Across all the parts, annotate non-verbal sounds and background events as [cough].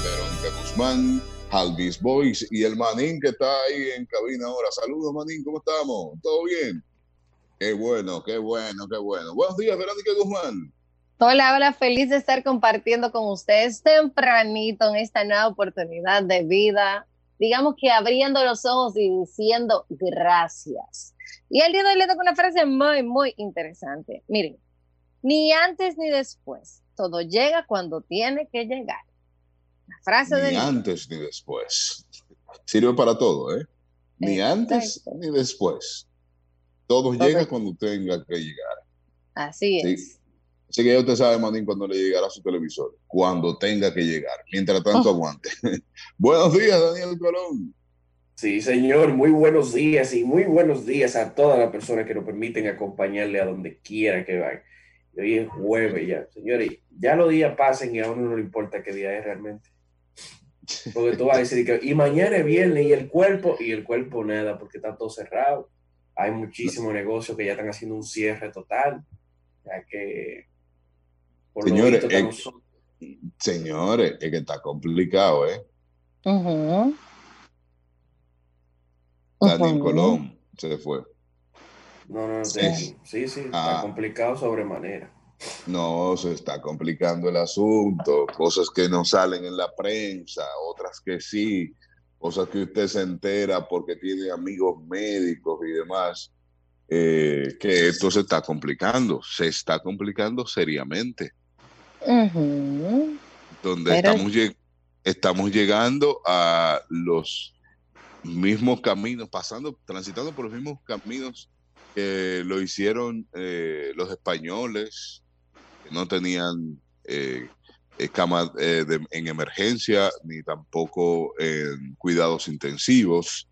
Verónica Guzmán, Alvis Boys y el Manín que está ahí en cabina ahora. Saludos, Manín, ¿cómo estamos? ¿Todo bien? Qué bueno, qué bueno, qué bueno. Buenos días, Verónica Guzmán. Hola, hola, feliz de estar compartiendo con ustedes tempranito en esta nueva oportunidad de vida. Digamos que abriendo los ojos y diciendo gracias. Y el día de hoy le toca una frase muy, muy interesante. Miren, ni antes ni después, todo llega cuando tiene que llegar. La frase ni antes ni después. Sirve para todo, ¿eh? Ni antes ni después. Todo llega cuando tenga que llegar. Así es. Así que ya usted sabe, Manín, cuando le llegará a su televisor, cuando tenga que llegar. Mientras tanto, oh. aguante. [laughs] buenos días, Daniel Colón. Sí, señor, muy buenos días y muy buenos días a todas las personas que nos permiten acompañarle a donde quiera que vayan. Hoy es jueves ya, señores, ya los días pasen y a uno no le importa qué día es realmente. Porque tú vas a decir que, y mañana es viernes y el cuerpo, y el cuerpo nada, porque está todo cerrado. Hay muchísimos negocios que ya están haciendo un cierre total, ya que señores, es, señores, es que está complicado, ¿eh? Daniel Colón se fue. No, no, sí, sí, sí, está ah. complicado sobremanera. No, se está complicando el asunto, cosas que no salen en la prensa, otras que sí, cosas que usted se entera porque tiene amigos médicos y demás, eh, que esto se está complicando, se está complicando seriamente. Donde estamos, estamos llegando a los mismos caminos, pasando, transitando por los mismos caminos que lo hicieron eh, los españoles, no tenían eh, camas eh, en emergencia ni tampoco en cuidados intensivos.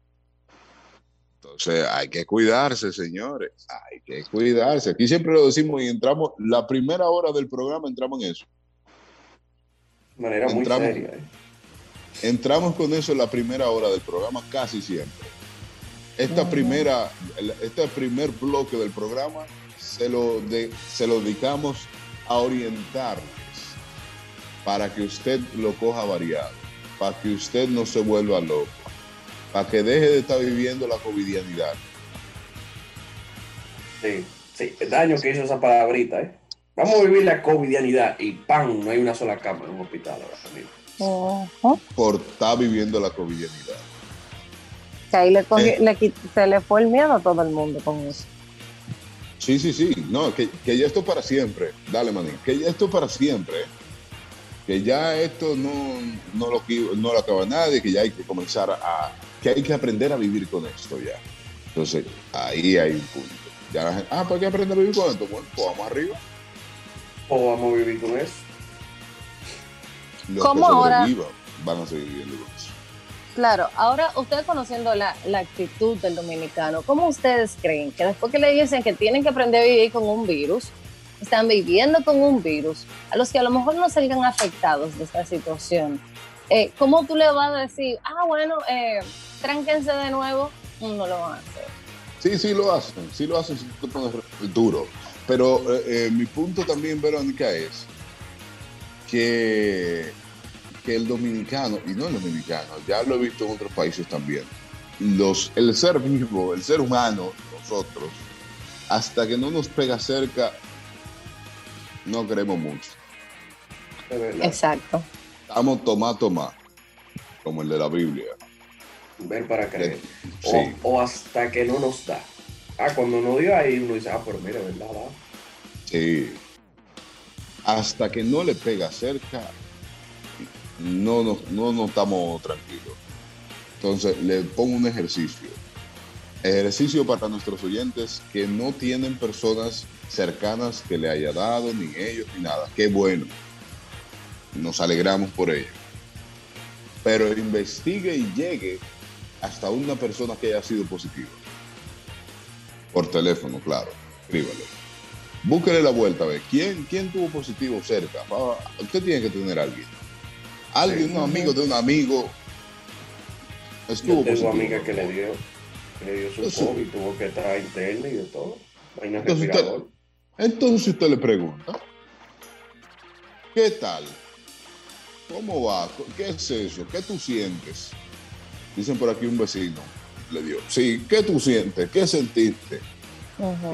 Entonces hay que cuidarse, señores, hay que cuidarse. Aquí siempre lo decimos y entramos, la primera hora del programa entramos en eso. De manera muy seria. ¿eh? Entramos con eso en la primera hora del programa casi siempre. Esta primera, este primer bloque del programa se lo, de, se lo dedicamos a orientarles para que usted lo coja variado, para que usted no se vuelva loco para que deje de estar viviendo la covidianidad. Sí, sí, el daño que hizo esa palabrita, ¿eh? Vamos a vivir la covidianidad y ¡pam! No hay una sola cama en un hospital ahora Por estar viviendo la covidianidad. Que ahí le, eh. se le fue el miedo a todo el mundo con eso. Sí, sí, sí. No, que, que ya esto para siempre. Dale, manín. Que ya esto para siempre que ya esto no, no, lo, no lo acaba nadie, que ya hay que comenzar a, que hay que aprender a vivir con esto ya. Entonces, ahí hay un punto. Ya la gente, ah, ¿para qué aprender a vivir con esto? Bueno, pues vamos arriba. O vamos a vivir con eso. Los ¿Cómo que ahora? van a seguir viviendo con eso. Claro, ahora ustedes conociendo la, la, actitud del dominicano, ¿cómo ustedes creen que después que le dicen que tienen que aprender a vivir con un virus, están viviendo con un virus, a los que a lo mejor no salgan afectados de esta situación, eh, ¿cómo tú le vas a decir, ah, bueno, eh, tránquense de nuevo? No lo van a hacer. Sí, sí lo hacen, sí lo hacen duro. Pero eh, eh, mi punto también, Verónica, es que, que el dominicano, y no el dominicano, ya lo he visto en otros países también, los, el ser vivo, el ser humano, nosotros, hasta que no nos pega cerca, no queremos mucho. Exacto. Estamos tomá, tomá, como el de la Biblia. Ver para creer. O, hasta que no nos da. Ah, cuando no dio ahí uno dice, ah, pero mira, ¿verdad? Sí. Hasta que no le pega cerca, no nos, no estamos tranquilos. Entonces, le pongo un ejercicio. Ejercicio para nuestros oyentes que no tienen personas cercanas que le haya dado, ni ellos, ni nada. Qué bueno. Nos alegramos por ello. Pero investigue y llegue hasta una persona que haya sido positiva. Por teléfono, claro. Escríbale. Búsquele la vuelta a ver quién, quién tuvo positivo cerca. Usted tiene que tener alguien. Alguien, un amigo de un amigo. Estuvo Yo tengo amiga que le dio, le dio su COVID, tuvo que estar interna y de todo. Entonces entonces usted le pregunta, ¿qué tal? ¿cómo va? ¿Qué es eso? ¿Qué tú sientes? Dicen por aquí un vecino, le dio, sí, ¿qué tú sientes? ¿Qué sentiste?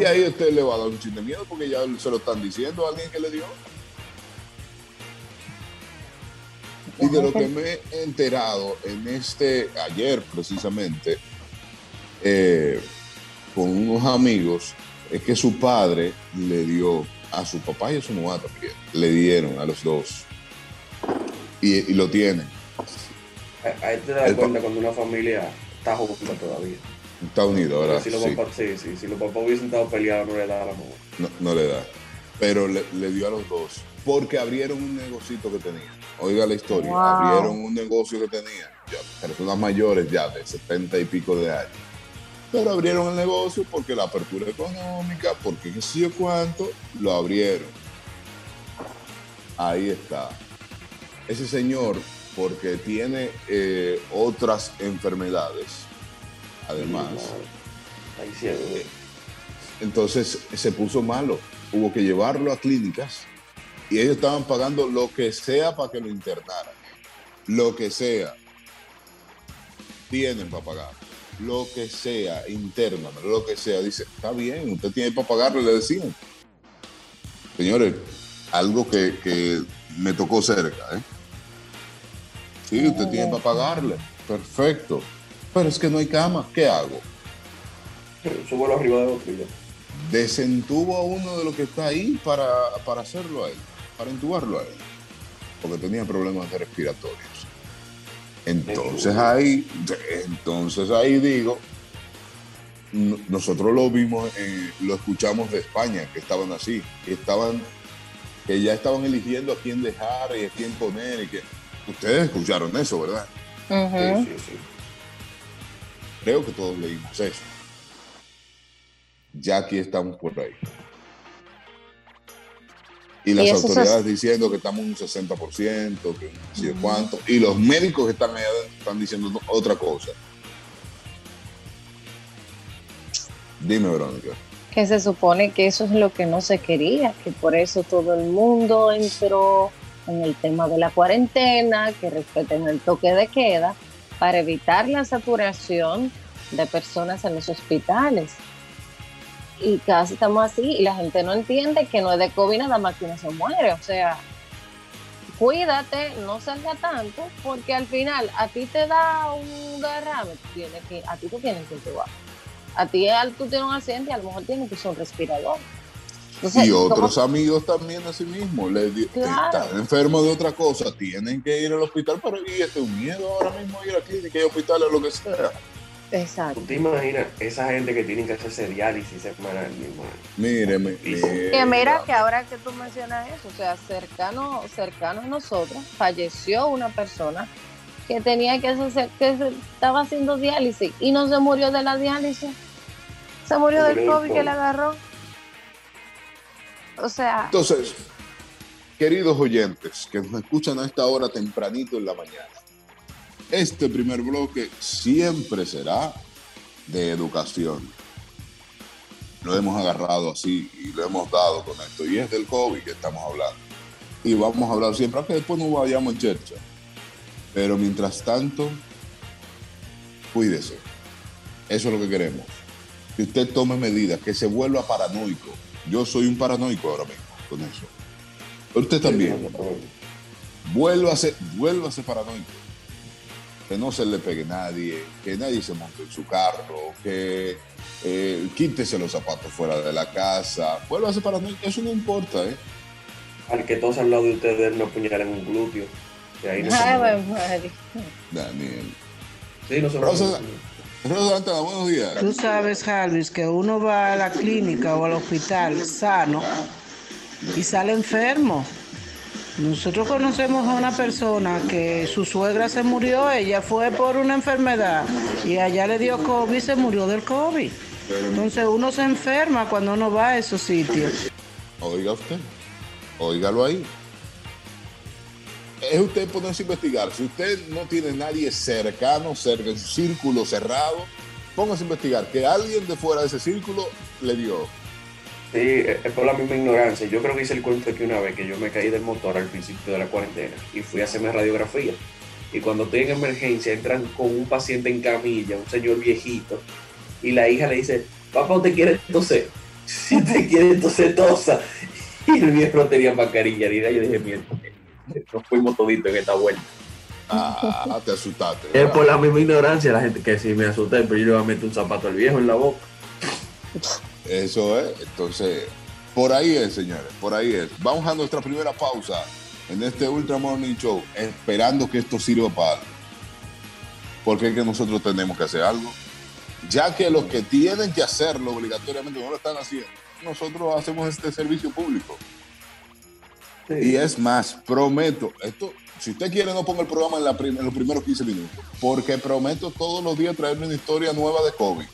Y ahí usted le va a dar un chiste de miedo porque ya se lo están diciendo a alguien que le dio. Y de lo que me he enterado en este, ayer precisamente, eh, con unos amigos, es que su padre le dio a su papá y a su mamá también, le dieron a los dos. Y, lo tienen. Ahí te das cuenta cuando una familia está junta todavía. Está unido, ¿verdad? Si los, Papás, sí, sí, si los papás hubiesen estado peleados, no le da a la mamá. No, no le da. Pero le, le dio a los dos porque abrieron un negocito que tenían. Oiga la historia, abrieron un negocio que tenían, ya, personas mayores ya de 70 y pico de años. Pero abrieron el negocio porque la apertura económica, porque qué sé yo cuánto, lo abrieron. Ahí está. Ese señor, porque tiene eh, otras enfermedades, además. Eh, entonces se puso malo. Hubo que llevarlo a clínicas y ellos estaban pagando lo que sea para que lo internaran. Lo que sea. Tienen para pagar. Lo que sea, interno, lo que sea. Dice, está bien, usted tiene para pagarlo, le decían. Señores, algo que, me tocó cerca, ¿eh? Sí, usted tiene para pagarle. Perfecto. Pero es que no hay cama. ¿Qué hago? Subo arriba de otro Desentubo a uno de los que está ahí para, para hacerlo a él para intubarlo a él, porque tenía problemas respiratorios. Entonces ahí, entonces ahí digo, nosotros lo vimos, lo escuchamos de España, que estaban así, que estaban, que ya estaban eligiendo a quién dejar y a quién poner y que ustedes escucharon eso, ¿verdad? sí, sí, sí. Creo que todos leímos eso. Ya aquí estamos por ahí. Y las autoridades diciendo que estamos en un 60%, que no sé cuánto. Y los médicos que están allá están diciendo otra cosa. Dime, Verónica. Que se supone que eso es lo que no se quería, que por eso todo el mundo entró en el tema de la cuarentena, que respeten el toque de queda, para evitar la saturación de personas en los hospitales y casi estamos así y la gente no entiende que no es de COVID nada más que uno se muere, o sea, cuídate, no salga tanto, porque al final a ti te da un derrame, tienes que, a ti tú tienes que intubar. A ti tú tienes un accidente y a lo mejor tienes que usar un respirador. y otros amigos también así mismo, le están enfermos de otra cosa, tienen que ir al hospital, pero y este un miedo ahora mismo ir a la clínica y hospital o lo que sea. Exacto. ¿Tú te imaginas esa gente que tiene que hacerse diálisis semanal, mi hermano? Míreme. Que mira que ahora que tú mencionas eso, o sea, cercano, cercano a nosotros, falleció una persona que tenía que hacer, que estaba haciendo diálisis y no se murió de la diálisis. Se murió del COVID que le agarró. O sea. Entonces, queridos oyentes que nos escuchan a esta hora tempranito en la mañana este primer bloque siempre será de educación. Lo hemos agarrado así y lo hemos dado con esto. Y es del COVID que estamos hablando. Y vamos a hablar siempre, aunque después no vayamos en chercha. Pero mientras tanto, cuídese. Eso es lo que queremos. Que usted tome medidas, que se vuelva paranoico. Yo soy un paranoico ahora mismo con eso. Pero usted también. Vuélvase, vuélvase paranoico que no se le pegue nadie, que nadie se monte en su carro, que eh, quítese los zapatos fuera de la casa. Vuelva a para mí, eso no importa, ¿eh? Al que todos al lado de ustedes no en un glúteo. Que ahí no Daniel. Sí, no se Rosa, Rosa, buenos días. Tú sabes, Jarvis, que uno va a la clínica o al hospital sano y sale enfermo. Nosotros conocemos a una persona que su suegra se murió, ella fue por una enfermedad y allá le dio COVID y se murió del COVID. Entonces uno se enferma cuando uno va a esos sitios. Oiga usted, óigalo ahí. Es usted ponerse a investigar. Si usted no tiene nadie cercano, cerca en su círculo cerrado, póngase a investigar que alguien de fuera de ese círculo le dio. Sí, es por la misma ignorancia. Yo creo que hice el cuento de que una vez que yo me caí del motor al principio de la cuarentena y fui a hacerme radiografía. Y cuando estoy en emergencia, entran con un paciente en camilla, un señor viejito, y la hija le dice, papá, ¿usted quiere toser? [laughs] Si te quiere toser, tosa. [laughs] Y el viejo no tenía mascarilla nada. Yo dije, mierda, nos fuimos toditos en esta vuelta. Ah, te asustaste. Es por la misma ignorancia la gente que sí me asusté, pero yo le voy a meter un zapato al viejo en la boca. [laughs] Eso es. Entonces, por ahí es, señores. Por ahí es. Vamos a nuestra primera pausa en este Ultra Morning Show, esperando que esto sirva para algo. Porque es que nosotros tenemos que hacer algo. Ya que los que tienen que hacerlo obligatoriamente no lo están haciendo, nosotros hacemos este servicio público. Y es más, prometo, esto, si usted quiere no ponga el programa en, la en los primeros 15 minutos, porque prometo todos los días traerle una historia nueva de COVID,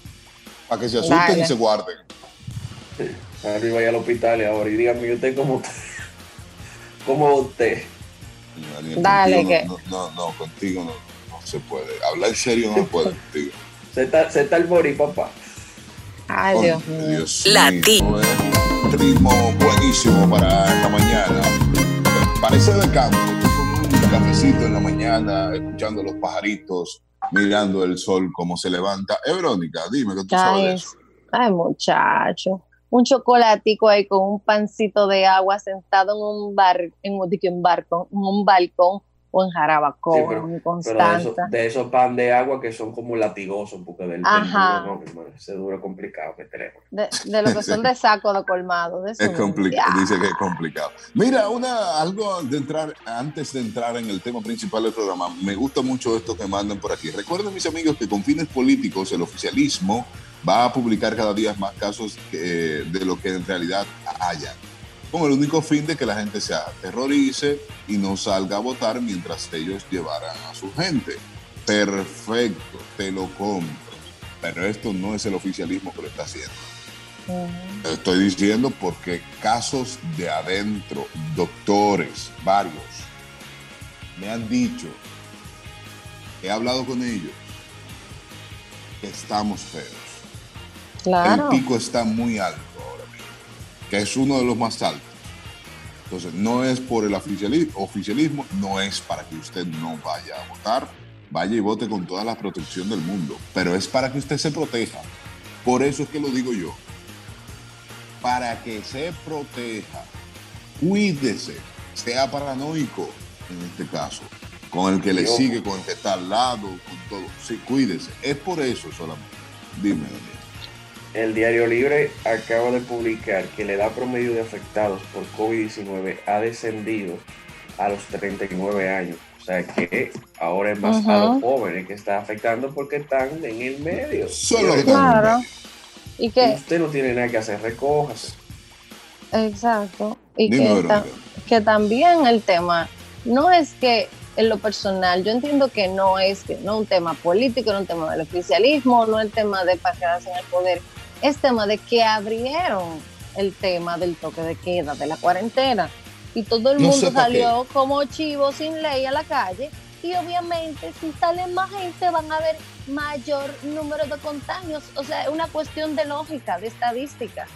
para que se asusten y se guarden. Arriba vaya al hospital ahora y dígame, ¿y usted cómo, cómo usted? Daniel, Dale, que- no, no, no, contigo no, no se puede. Hablar en serio no se puede [laughs] contigo. Se está, se está el morir, papá. Ay, Con- Dios mío. Dios Lati- mío, eh. Un ritmo buenísimo para esta mañana. Parece de campo, con un cafecito en la mañana, escuchando los pajaritos, mirando el sol como se levanta. Eh, Verónica, dime que tú sabes de Ay, eso. ay, muchacho. Un chocolatico ahí con un pancito de agua sentado en un bar, en un, en barco, en un balcón o en Jarabacoa, Sí, pero- en Pero de, eso, Constanza. de esos pan de agua que son como latigosos, porque del, del Ajá. duro, no, ese duro es complicado que tenemos. De, de lo que son de saco de colmado. De [laughs] eso Es complicado, dice que es complicado. Mira, una, algo de entrar, antes de entrar en el tema principal del programa, me gusta mucho esto que mandan por aquí. Recuerden, mis amigos, que con fines políticos el oficialismo va a publicar cada día más casos que- de lo que en realidad haya, con el único fin de que la gente se aterrorice y no salga a votar mientras ellos llevaran a su gente. Perfecto, te lo compro. Pero esto no es el oficialismo que lo está haciendo. Estoy diciendo porque casos de adentro, doctores, varios, me han dicho, he hablado con ellos, que estamos feos. Claro. El pico está muy alto que es uno de los más altos. Entonces, no es por el oficiali- oficialismo, no es para que usted no vaya a votar, vaya y vote con toda la protección del mundo, pero es para que usted se proteja. Por eso es que lo digo yo. Para que se proteja, cuídese, sea paranoico en este caso, con el que le sigue, con el que está al lado, con todo. Sí, cuídese. Es por eso solamente. Dime, Daniel. El Diario Libre acaba de publicar que la edad promedio de afectados por COVID-19 ha descendido a los 39 años. O sea que ahora es más a los jóvenes que está afectando porque están en el medio. Solo que Claro. Y que, Usted no tiene nada que hacer, recójase. exacto. Y que, ta- que también el tema no es que en lo personal, yo entiendo que no es que no un tema político, no un tema del oficialismo, no el tema de para quedarse en el poder, es tema de que abrieron el tema del toque de queda, de la cuarentena. Y todo el No mundo salió como chivo sin ley a la calle. Y obviamente, si sale más gente, van a haber mayor número de contagios. O sea, es una cuestión de lógica, de estadística.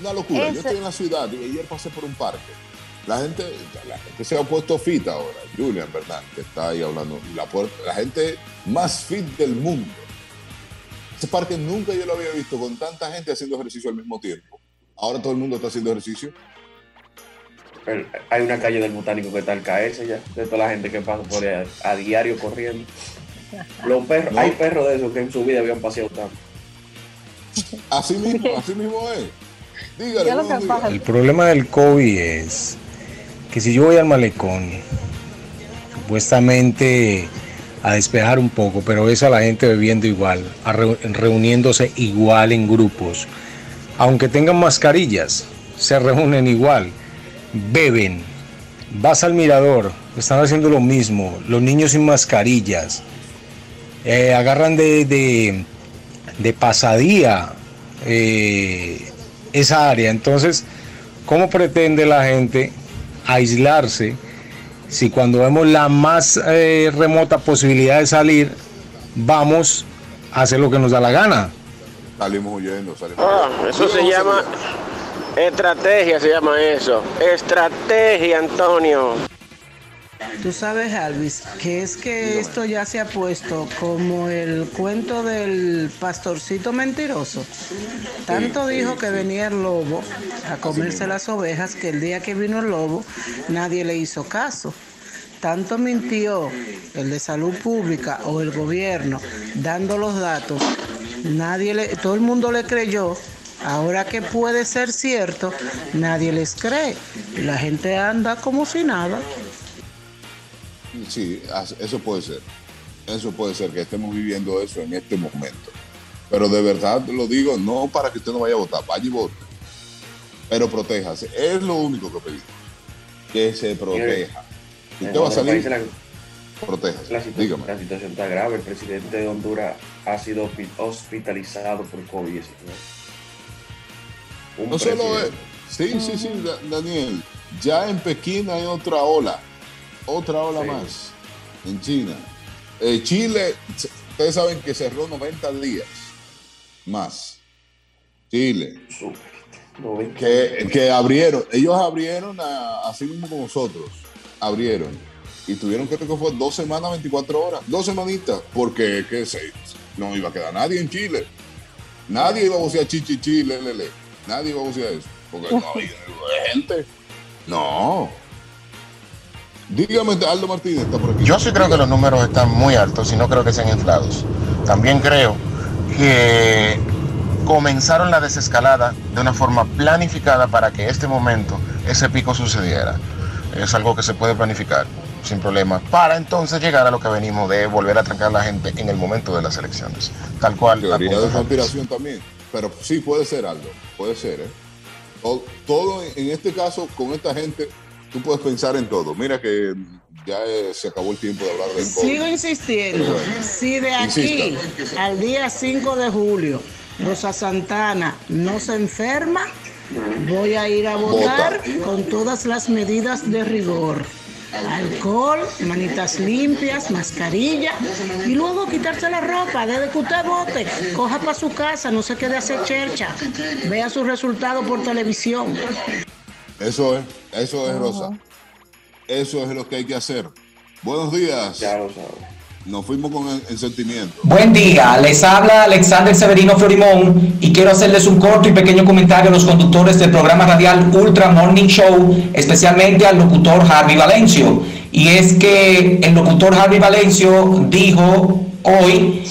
Una locura. Ese- Yo estoy en la ciudad y ayer pasé por un parque. La gente, la gente se ha puesto fit ahora. Julian, ¿verdad? Que está ahí hablando. La, la gente más fit del mundo. Ese parque nunca yo lo había visto con tanta gente haciendo ejercicio al mismo tiempo. Ahora todo el mundo está haciendo ejercicio. El- Hay una calle del botánico que está al caerse ya, de toda la gente que pasa por ahí a, a diario corriendo. Los perros, No. hay perros de esos que en su vida habían paseado tanto. Así mismo, así mismo es. Dígale, ¿Qué es lo buenos que días. pasa? El problema del COVID es que si yo voy al malecón, supuestamente a despejar un poco, pero ves a la gente bebiendo igual, a reu- reuniéndose igual en grupos, aunque tengan mascarillas, se reúnen igual, beben, vas al mirador, están haciendo lo mismo, los niños sin mascarillas, eh, agarran de, de, de pasadía eh, esa área. Entonces, ¿cómo pretende la gente aislarse si cuando vemos la más eh, remota posibilidad de salir, vamos a hacer lo que nos da la gana? Salimos huyendo, salimos Ah, huyendo. eso se llama salir. estrategia, se llama eso. Estrategia, Antonio. Tú sabes, Alvis, que es que esto ya se ha puesto como el cuento del pastorcito mentiroso. Tanto dijo que venía el lobo a comerse las ovejas que el día que vino el lobo nadie le hizo caso. Tanto mintió el de salud pública o el gobierno dando los datos, nadie le, todo el mundo le creyó. Ahora que puede ser cierto, nadie les cree. La gente anda como si nada. Sí, eso puede ser. Eso puede ser que estemos viviendo eso en este momento. Pero de verdad lo digo, no para que usted no vaya a votar, vaya y vote. Pero protéjase. Es lo único que pedimos. Que se proteja. Si usted va a salir, la- protéjase. La situación, Dígame. la situación está grave. El presidente de Honduras ha sido hospi- hospitalizado por COVID-19. Un No solo es. Sí, sí, sí, Da- Daniel. Ya en Pekín hay otra ola. Otra ola Sí. más. En China. Eh, Chile, ustedes saben que cerró 90 días más. Chile. Que, que abrieron. Ellos abrieron a- así mismo como nosotros. Abrieron. Y tuvieron que creo que fue dos semanas, 24 horas. Dos semanitas. Porque que se, no iba a quedar nadie en Chile. Nadie iba a bucear chichi, chi, le, le, le. Nadie iba a bucear eso. Porque no había gente. No. Dígame, Aldo Martínez está por aquí. Yo sí creo que los números están muy altos y no creo que sean inflados. También creo que comenzaron la desescalada de una forma planificada para que este momento, ese pico sucediera. Es algo que se puede planificar sin problema para entonces llegar a lo que venimos de volver a trancar a la gente en el momento de las elecciones. Tal cual. Teoría de conspiración también. Pero sí puede ser, Aldo. Puede ser, ¿eh? Todo, en este caso, con esta gente, tú puedes pensar en todo. Mira que ya eh, se acabó el tiempo de hablar del COVID. Sigo insistiendo. Si de aquí Insista. al día 5 de julio Rosa Santana no se enferma, voy a ir a votar Vota. con todas las medidas de rigor. Alcohol, manitas limpias, mascarilla y luego quitarse la ropa desde que usted vote. Coja para su casa, no se quede a hacer chercha. Vea sus resultados por televisión. Eso es, eso es, Rosa. Eso es lo que hay que hacer. Buenos días. Ya lo sabes. Nos fuimos con el, el sentimiento. Buen día, les habla Alexander Severino Florimón y quiero hacerles un corto y pequeño comentario a los conductores del programa radial Ultra Morning Show, especialmente al locutor Harvey Valencio. Y es que el locutor Harvey Valencio dijo hoy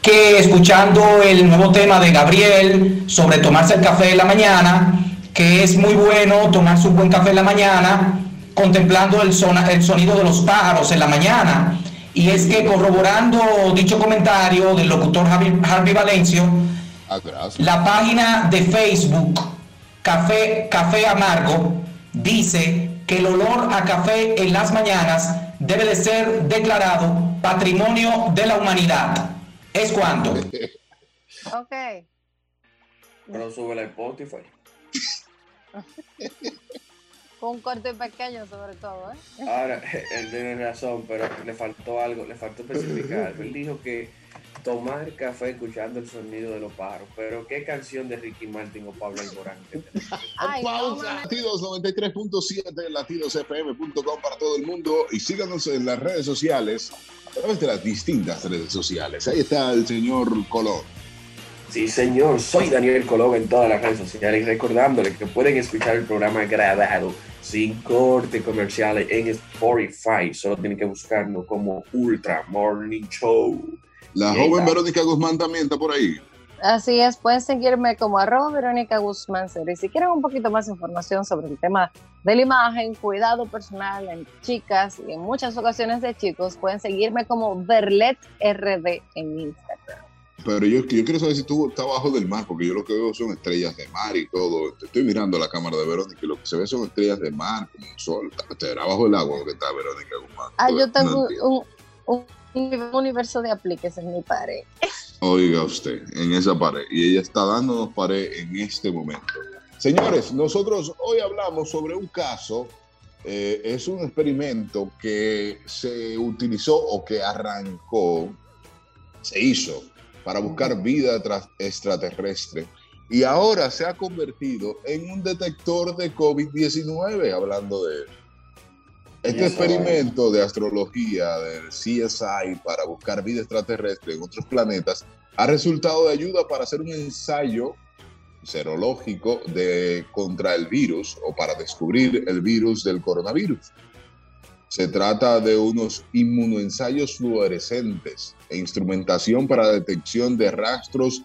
que escuchando el nuevo tema de Gabriel sobre tomarse el café en la mañana, que es muy bueno tomarse un buen café en la mañana, contemplando el, sona- el sonido de los pájaros en la mañana. Y es que corroborando dicho comentario del locutor Harvey, Harvey Valencio, Ah, gracias. la página de Facebook Café, Café Amargo dice que el olor a café en las mañanas debe de ser declarado patrimonio de la humanidad. ¿Es cuánto? [laughs] Ok. Pero sube la Spotify. [laughs] Con un corte pequeño sobre todo, ¿eh? Ahora, él tiene razón, pero le faltó algo, le faltó especificar. Él dijo que tomar café escuchando el sonido de los pájaros. Pero ¿qué canción de Ricky Martin o Pablo Alborán? [laughs] Ay, Pausa. Latidos 93.7, latidosfm.com para todo el mundo y síganos en las redes sociales a través de las distintas redes sociales. Ahí está el señor Colón. Sí, señor, soy Daniel Colón en todas las redes sociales, recordándole que pueden escuchar el programa grabado sin corte comerciales en Spotify. Solo tienen que buscarnos como Ultra Morning Show. La Y joven. Verónica Guzmán también está por ahí. Así es, pueden seguirme como arroba Verónica Guzmán Cero. Y si quieren un poquito más de información sobre el tema de la imagen, cuidado personal en chicas y en muchas ocasiones de chicos, pueden seguirme como Verlet RD en Instagram. Pero yo, yo quiero saber si tú estás abajo del mar, porque yo lo que veo son estrellas de mar y todo. Estoy mirando la cámara de Verónica y lo que se ve son estrellas de mar, como un sol. Estará abajo del agua que está Verónica Guzmán. Ah, No yo tengo entiendo. un, un universo de apliques en mi pared. Oiga usted, en esa pared. Y ella está dándonos pared en este momento. Señores, nosotros hoy hablamos sobre un caso, eh, es un experimento que se utilizó o que arrancó, se hizo para buscar vida extraterrestre y ahora se ha convertido en un detector de COVID-19, hablando de él. Este experimento de astrología del CSI para buscar vida extraterrestre en otros planetas ha resultado de ayuda para hacer un ensayo serológico de, contra el virus o para descubrir el virus del coronavirus. Se trata de unos inmunoensayos fluorescentes e instrumentación para detección de rastros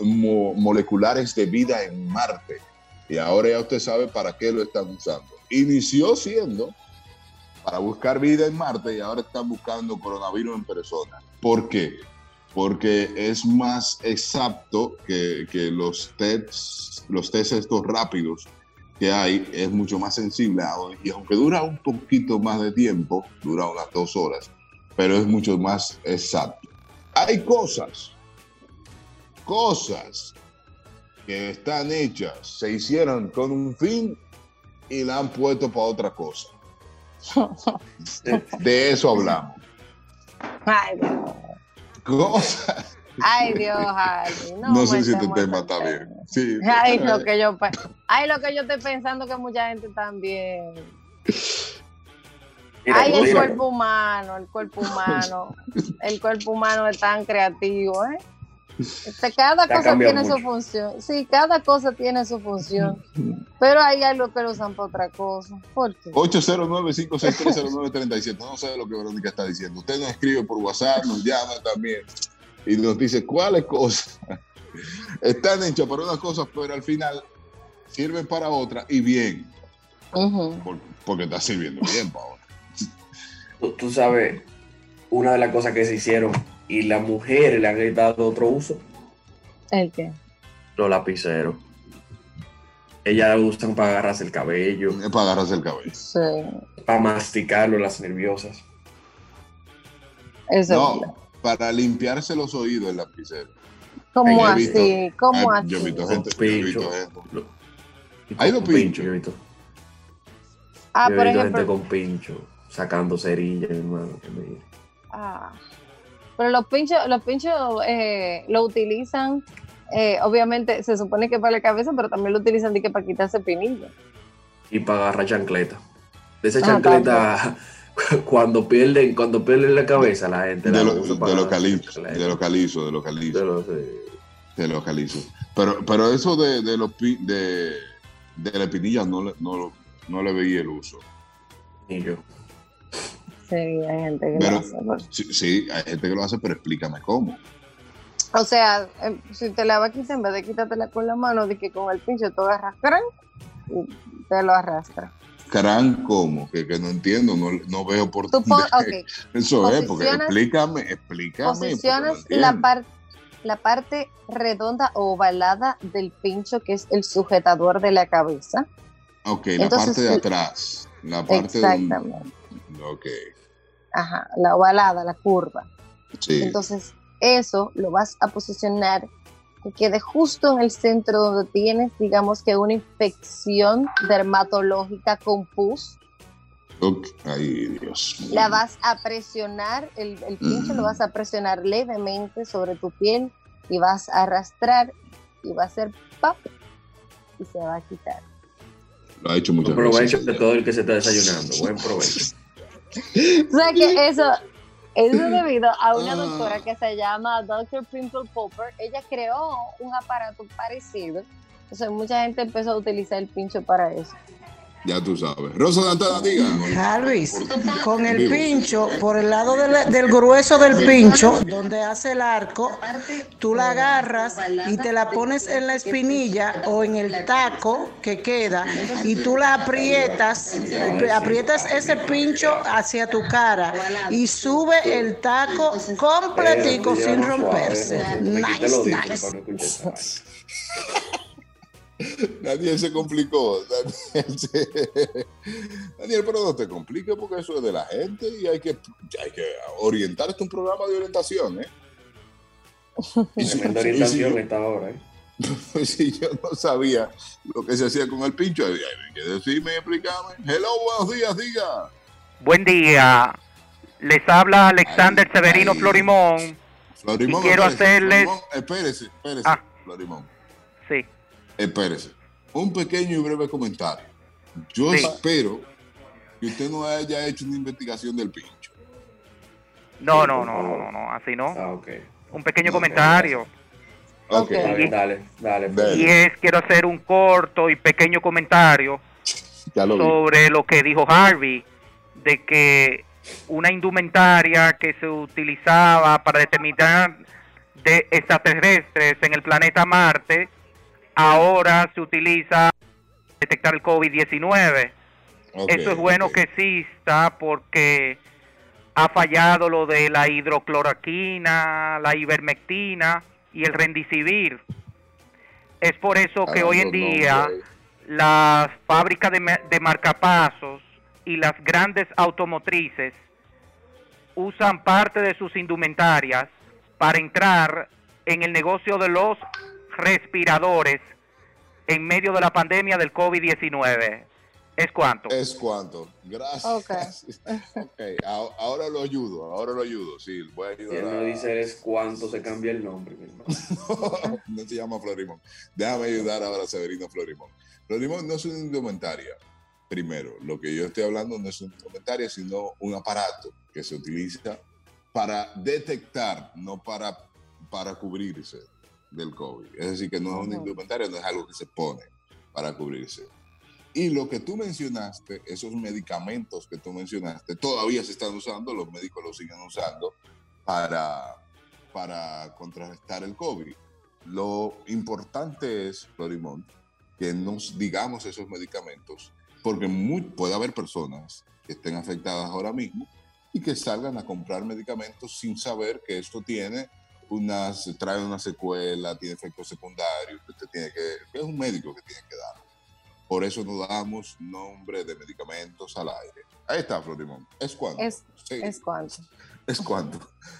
mo- moleculares de vida en Marte. Y ahora ya usted sabe para qué lo están usando. Inició siendo para buscar vida en Marte y ahora están buscando coronavirus en persona. ¿Por qué? Porque es más exacto que, que los tests, los tests estos rápidos que hay, es mucho más sensible. Y aunque dura un poquito más de tiempo, dura unas dos horas, pero es mucho más exacto. Hay cosas, cosas que están hechas, se hicieron con un fin y la han puesto para otra cosa. De eso hablamos. Ay, Dios. Cosas. Ay, Dios, Harvey. No, No, sé si este tema está bien. Sí. Ay, lo que yo, ay, lo que yo estoy pensando que mucha gente también. Mira, Ay, el cuerpo humano, el cuerpo humano, el cuerpo humano es tan creativo, ¿eh? Este, cada cosa tiene su función. Sí, cada cosa tiene su función. Pero hay algo que lo usan para otra cosa. ¿Por qué? 809-5630937. No sé lo que Verónica está diciendo. Usted nos escribe por WhatsApp, nos llama también y nos dice cuáles cosas están hechas para unas cosas, pero al final sirven para otra y bien, porque está sirviendo bien para otra. Tú, tú sabes, una de las cosas que se hicieron y las mujeres le han dado otro uso, ¿El qué? los lapiceros. Ellas lo usan para agarrarse el cabello, Es para agarrarse el cabello. Sí, para masticarlo las nerviosas. eso es verdad. No, para limpiarse los oídos el lapicero. ¿Cómo he visto- así? ¿Cómo Ah, así? Yo he visto Con gente. yo he visto pincho. gente. Hay pinchos. yo he visto. Ah, yo he por visto gente ejemplo, con pincho, sacando cerillas, hermano. que me- Ah, pero los pinchos, los pinchos eh, lo utilizan, eh, obviamente se supone que para la cabeza, pero también lo utilizan de que para quitarse pinillo. Y para agarrar chancleta. De esa Ah, chancleta, [laughs] cuando pierden, cuando pierden la cabeza, la gente la De lo, usa de para lo de lo calizo, de lo calizo. De los, eh, de los calizos. Pero, pero eso de, de los pi- de, de la espinilla no le, no, lo- no le veía el uso. ni yo. Sí, hay gente que Pero- lo hace. pero- Sí, sí, hay gente que lo hace, pero explícame cómo. O sea, eh, si te la vas a quitar, en vez de quitártela con la mano, de que con el pincho tú agarras crán, y te lo arrastra. Carán, ¿cómo? Que, que no entiendo, no, no veo por Tú pon, dónde- ok, [laughs] Eso es, porque posicionas- explícame, explícame. no posicionas entiendo. la, par- la parte redonda o ovalada del pincho, que es el sujetador de la cabeza. Ok, la entonces, parte de atrás. La parte Exactamente. de... Ok, Ajá, la ovalada, la curva. sí. Entonces, eso lo vas a posicionar que quede justo en el centro donde tienes, digamos que una infección dermatológica con pus. Ok, Ay, Dios. mío. La vas a presionar, el, el pincho lo vas a presionar levemente sobre tu piel y vas a arrastrar y va a hacer pop y se va a quitar. Lo ha hecho muchas Buen provecho veces. de todo el que se está desayunando. Buen provecho. [laughs] O sea que eso, eso [laughs] debido a una Ah. doctora que se llama Dr. Pimple Popper. Ella creó un aparato parecido. Entonces mucha gente empezó a utilizar el pincho para eso. Ya tú sabes. Rosa Dantana, diga. Jarvis, con el Vivo. pincho, por el lado del, del grueso del pincho, donde hace el arco, tú la agarras y te la pones en la espinilla o en el taco que queda y tú la aprietas, aprietas ese pincho hacia tu cara y sube el taco completico Eh, sin romperse. Nice, nice. Daniel se complicó. Daniel, se- Daniel, pero no te compliques porque eso es de la gente y hay que, hay que orientar. Esto es un programa de orientación, ¿eh? Y si- Tremenda y si orientación yo- esta hora. ¿eh? [laughs] si yo no sabía lo que se hacía con el pincho, hay hay que decirme y explicarme. Hello, buenos días, diga. Buen día. Les habla Alexander Ay, Severino ay. Florimón Florimón, y quiero espérese, hacerles- Florimón, espérese, espérese, Ah. Florimón. Espérese. Un pequeño y breve comentario. Yo Sí. espero que usted no haya hecho una investigación del pincho. No, no, no, no, no, así no. Ah, ok. Un pequeño No, comentario. Ok. Está bien, dale, dale. pues. Dale. Y es, quiero hacer un corto y pequeño comentario Ya lo vi. sobre lo que dijo Harvey, de que una indumentaria que se utilizaba para determinar de extraterrestres en el planeta Marte, ahora se utiliza para detectar el COVID-19. Ok, Eso es bueno que exista porque ha fallado lo de la hidrocloroquina, la ivermectina y el rendicivir. Es por eso que Ah, hoy en día las fábricas de, de marcapasos y las grandes automotrices usan parte de sus indumentarias para entrar en el negocio de los respiradores en medio de la pandemia del COVID-19. ¿Es cuánto? Es cuanto. Gracias. Ok. [laughs] Ahora lo ayudo, ahora lo ayudo. Sí, voy a Si ayudar. él no dice es cuánto se cambia el nombre, hermano. [laughs] no se llama Florimón. Déjame ayudar ahora a Severino Florimón. Florimón no es una indumentaria. Primero, lo que yo estoy hablando no es una indumentaria, sino un aparato que se utiliza para detectar, no para, para cubrirse del COVID. Es decir, que no es una Ujú. indumentaria, no es algo que se pone para cubrirse. Y lo que tú mencionaste, esos medicamentos que tú mencionaste, todavía se están usando, los médicos los siguen usando para, para contrarrestar el COVID. Lo importante es, Florimón, que nos digamos esos medicamentos, porque muy- puede haber personas que estén afectadas ahora mismo y que salgan a comprar medicamentos sin saber que esto tiene unas, trae una secuela, tiene efectos secundarios, usted tiene que, es un médico que tiene que dar. Por eso no damos nombre de medicamentos al aire. Ahí está, Florimón. ¿Es cuánto? Es, Sí. es cuánto. ¿Es cuánto?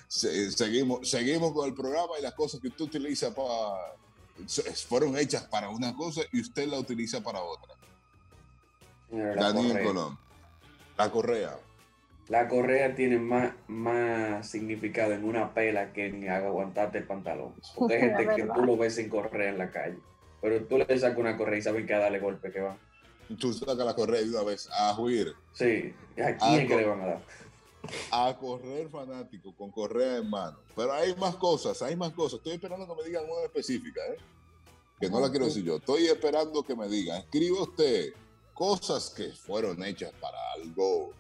Se- seguimos, seguimos con el programa y las cosas que usted utiliza para... fueron hechas para una cosa y usted la utiliza para otra. Daniel correa. Colón. La correa. La correa tiene más, más significado en una pela que en aguantarte el pantalón. Porque hay [laughs] gente que tú lo ves sin correa en la calle. Pero tú le sacas una correa y saben que a darle golpe que va. Tú sacas la correa de una vez a huir, Sí, ¿a quién que le van a dar? a correr fanático con correa en mano. Pero hay más cosas, hay más cosas. Estoy esperando que me digan una específica, ¿eh? Que no la quiero decir yo. Estoy esperando que me digan. Escriba usted cosas que fueron hechas para algo,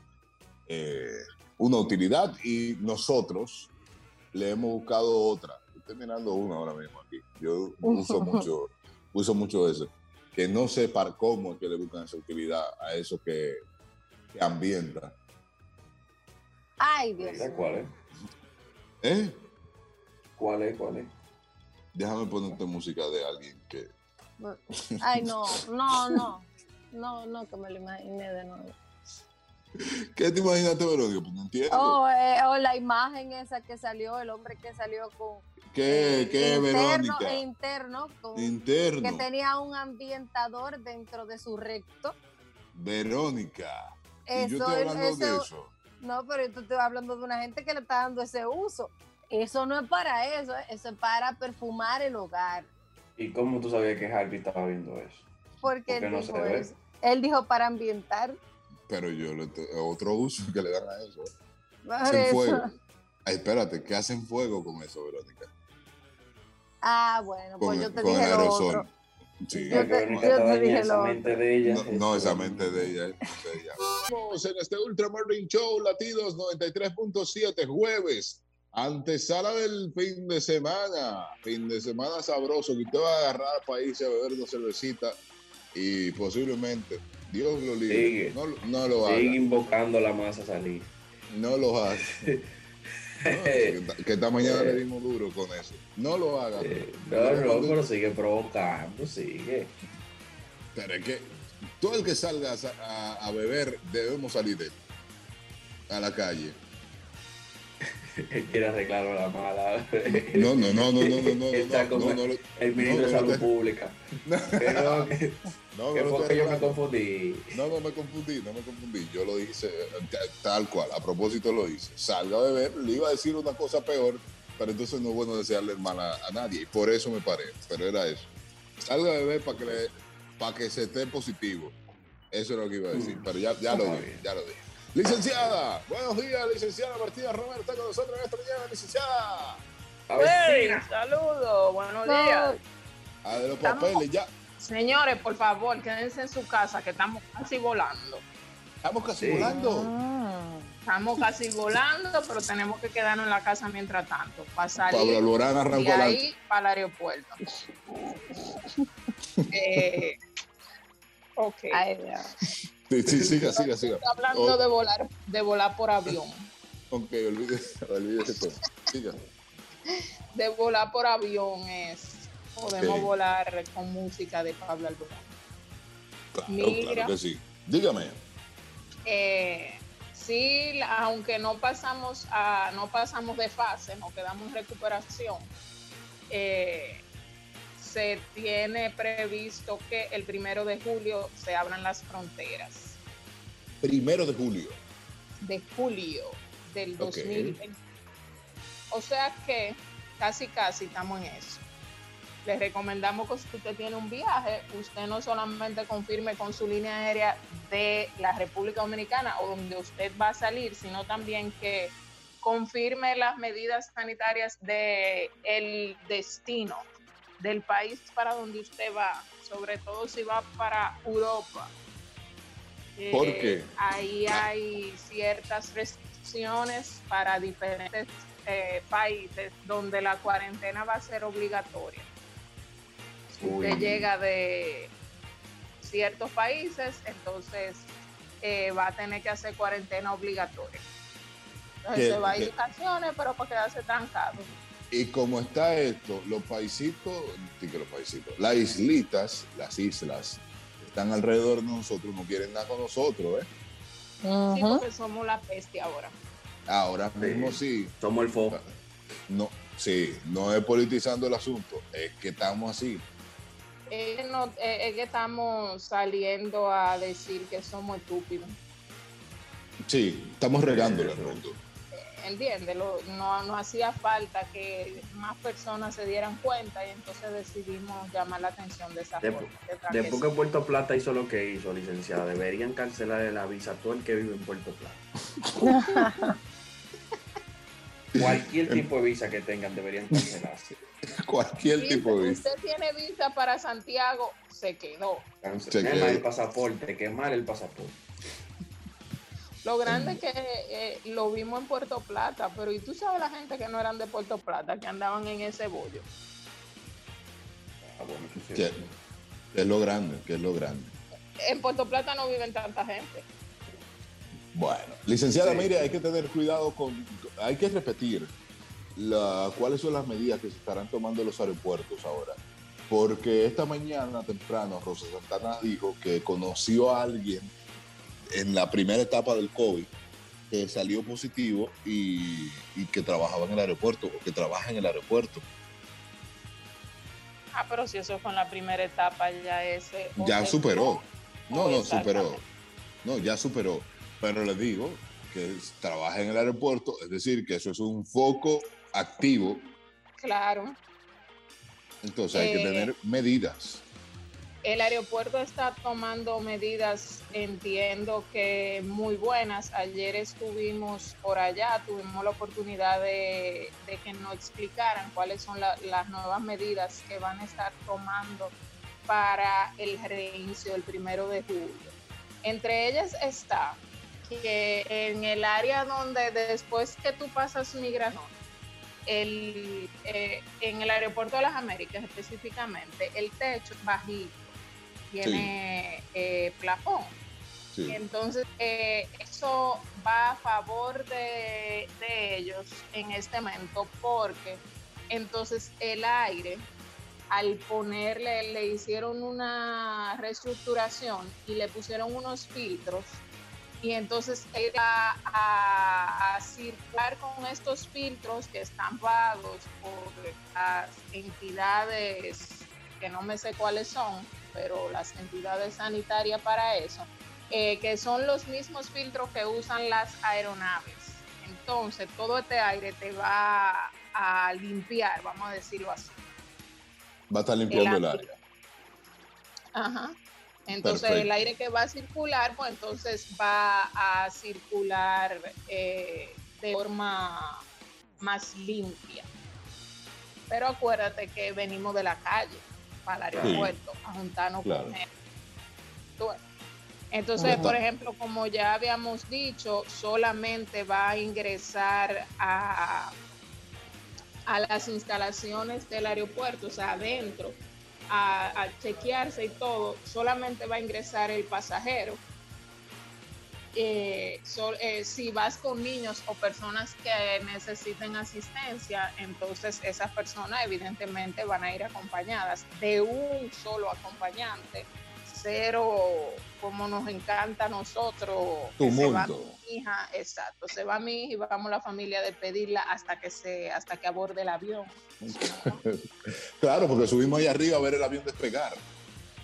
eh, una utilidad y nosotros le hemos buscado otra. Estoy mirando una ahora mismo aquí. Yo uso [laughs] mucho, uso mucho eso. Que no sé para cómo es que le buscan esa utilidad a eso que, que ambienta. Ay, Dios ¿Esa mío. ¿Cuál es? ¿Eh? ¿Cuál es? ¿Cuál es? Déjame ponerte música de alguien que. Ay, no, no, no. No, no, que me lo imaginé de nuevo. ¿Qué te imaginaste, Verónica? Pues no entiendo. Oh, eh, oh, la imagen esa que salió, el hombre que salió con. ¿Qué, eh, qué, interno, Verónica? Interno, con- Interno. que tenía un ambientador dentro de su recto. Verónica. Y yo Eso, estoy hablando eso- de eso. No, pero yo te estoy hablando de una gente que le está dando ese uso. Eso no es para eso, ¿eh? eso es para perfumar el hogar. ¿Y cómo tú sabías que Harvey estaba viendo eso? Porque ¿Por qué él no dijo se ve? eso. Él dijo para ambientar. Pero yo le otro uso que le dan a eso. Hacen eso. fuego. Ay, espérate, ¿qué hacen fuego con eso, Verónica? Ah, bueno, pues Con, yo te con dije el lo aerosol. otro. Sí. Yo te- yo te dije esa lo mente de ella. No, no, esa mente de ella. es de ella. Vamos en este Ultra Morning Show Latidos 93.7 jueves. Antesala del fin de semana. Fin de semana sabroso que usted va a agarrar para irse a beber una cervecita y posiblemente, Dios lo libre, Sigue. no, no lo haga. Sigue invocando la masa a salir. No lo haga. [laughs] No, que, esta- que esta mañana le dimos duro con eso. No lo haga. Eh, no, no, pero sigue provocando, sigue. Pero es que todo el que salga a, a- a beber debemos salir de él, a la calle. [laughs] Quiere arreglarlo a la mala. No, no, no, no, no, no, no, [laughs] Está no, como no, no, no, el ministro no, de no, Salud [laughs] no, Pública. Que no, que- no, que no, fue que yo me confundí. No, no me confundí, no me confundí. Yo lo hice eh, ta- tal cual, a propósito lo hice. Salga a beber, le iba a decir una cosa peor, pero entonces no es bueno desearle mal a, nadie. Y por eso me paré, pero era eso. Salga a beber para que, para que se esté positivo. Eso es lo que iba a decir, pero ya, ya lo dije, ya lo dije. Licenciada, buenos días, licenciada Martina Romero está con nosotros en esta mañana, licenciada. A ver, Hey, saludos, buenos No. días. A de los Estamos- papeles, ya. Señores, por favor, quédense en su casa, que estamos casi volando. Estamos casi Sí. volando. Ah. Estamos casi volando, pero tenemos que quedarnos en la casa mientras tanto, para Pablo salir de ahí para el aeropuerto. [laughs] Eh, ok. Ay, Dios. Sí, sí, siga, siga, siga. Estoy hablando Oh, de volar, de volar por avión. Ok, olvídese, olvídese todo. Siga. De volar por avión es podemos volar con música de Pablo Alborán. Claro, Mira. claro que sí. Dígame. Eh, sí, aunque no pasamos a, no pasamos de fase, nos quedamos en recuperación. eh, se tiene previsto que el primero de julio se abran las fronteras. Primero de julio. De julio del Ok. 2020. O sea que casi casi estamos en eso. Les recomendamos que si usted tiene un viaje, usted no solamente confirme con su línea aérea de la República Dominicana o donde usted va a salir, sino también que confirme las medidas sanitarias de el destino del país para donde usted va, sobre todo si va para Europa. ¿Por Eh, qué? Ahí hay ciertas restricciones para diferentes eh, países donde la cuarentena va a ser obligatoria. Si usted llega de ciertos países, entonces eh, va a tener que hacer cuarentena obligatoria. Entonces ¿Qué- se va a ir vacaciones, pero para quedarse trancado. Y como está esto, los paisitos, sí que los paisitos, las islitas, las islas, que están alrededor de nosotros, no quieren nada con nosotros, ¿eh? Sí, Ujú. porque somos la peste ahora. Ahora mismo sí. Somos el foco. No, sí, no es politizando el asunto, es que estamos así. Es que, no- eh, es que estamos saliendo a decir que somos estúpidos. Sí, estamos regándole al mundo. ¿Entiendes? Lo- No, no hacía falta que más personas se dieran cuenta y entonces decidimos llamar la atención de esa forma. de traje después que Puerto Plata hizo lo que hizo, licenciada, deberían cancelarle la visa a todo el que vive en Puerto Plata. [laughs] Cualquier tipo de visa que tengan deberían cancelarse. [laughs] Cualquier Dice, tipo de visa. Usted tiene visa para Santiago, se quedó. Cance- Se Quemar quedó. el pasaporte, quemar el pasaporte. Lo grande es que eh, lo vimos en Puerto Plata, pero ¿y tú sabes la gente que no eran de Puerto Plata, que andaban en ese bollo? Ah, bueno, eso sí. Que, que es lo grande, que es lo grande. En Puerto Plata no viven tanta gente. Bueno, licenciada, Sí. mire, hay que tener cuidado con, hay que repetir la, cuáles son las medidas que se estarán tomando en los aeropuertos ahora. Porque esta mañana temprano Rosa Santana dijo que conoció a alguien en la primera etapa del COVID que salió positivo y, y que trabajaba en el aeropuerto o que trabaja en el aeropuerto. Ah, pero si eso fue en la primera etapa, ya ese. Ya superó. No, no, superó. No, ya superó. Pero le digo que trabaja en el aeropuerto, es decir, que eso es un foco activo, Claro. entonces hay que Eh, tener medidas. El aeropuerto está tomando medidas, entiendo que muy buenas. Ayer estuvimos por allá, tuvimos la oportunidad de, que nos explicaran cuáles son la- las nuevas medidas que van a estar tomando para el reinicio del primero de julio. Entre ellas está que en el área donde después que tú pasas migración, el, eh, en el aeropuerto de las Américas específicamente, el techo bajito, tiene eh, plafón. Sí. Entonces, eh, eso va a favor de, de ellos en este momento porque entonces el aire, al ponerle, le hicieron una reestructuración y le pusieron unos filtros y entonces era a, a circular con estos filtros que están pagos por las entidades que no me sé cuáles son, pero las entidades sanitarias para eso, eh, que son los mismos filtros que usan las aeronaves. Entonces, todo este aire te va a limpiar, vamos a decirlo así. Va a estar limpiando el, aire. área. Ajá. Entonces, Perfecto. el aire que va a circular, pues entonces va a circular eh, de forma más limpia. Pero acuérdate que venimos de la calle para el Sí. aeropuerto a juntarnos Claro. con ves. Entonces, por ejemplo, como ya habíamos dicho, solamente va a ingresar a, a las instalaciones del aeropuerto, o sea, adentro, a, a chequearse y todo, solamente va a ingresar el pasajero. Eh, so- eh, si vas con niños o personas que necesiten asistencia, entonces esas personas evidentemente van a ir acompañadas de un solo acompañante, cero como nos encanta a nosotros. que se va mi hija, exacto, se va mi hija y vamos la familia a despedirla hasta que se, hasta que aborde el avión. [laughs] Claro, porque subimos ahí arriba a ver el avión despegar.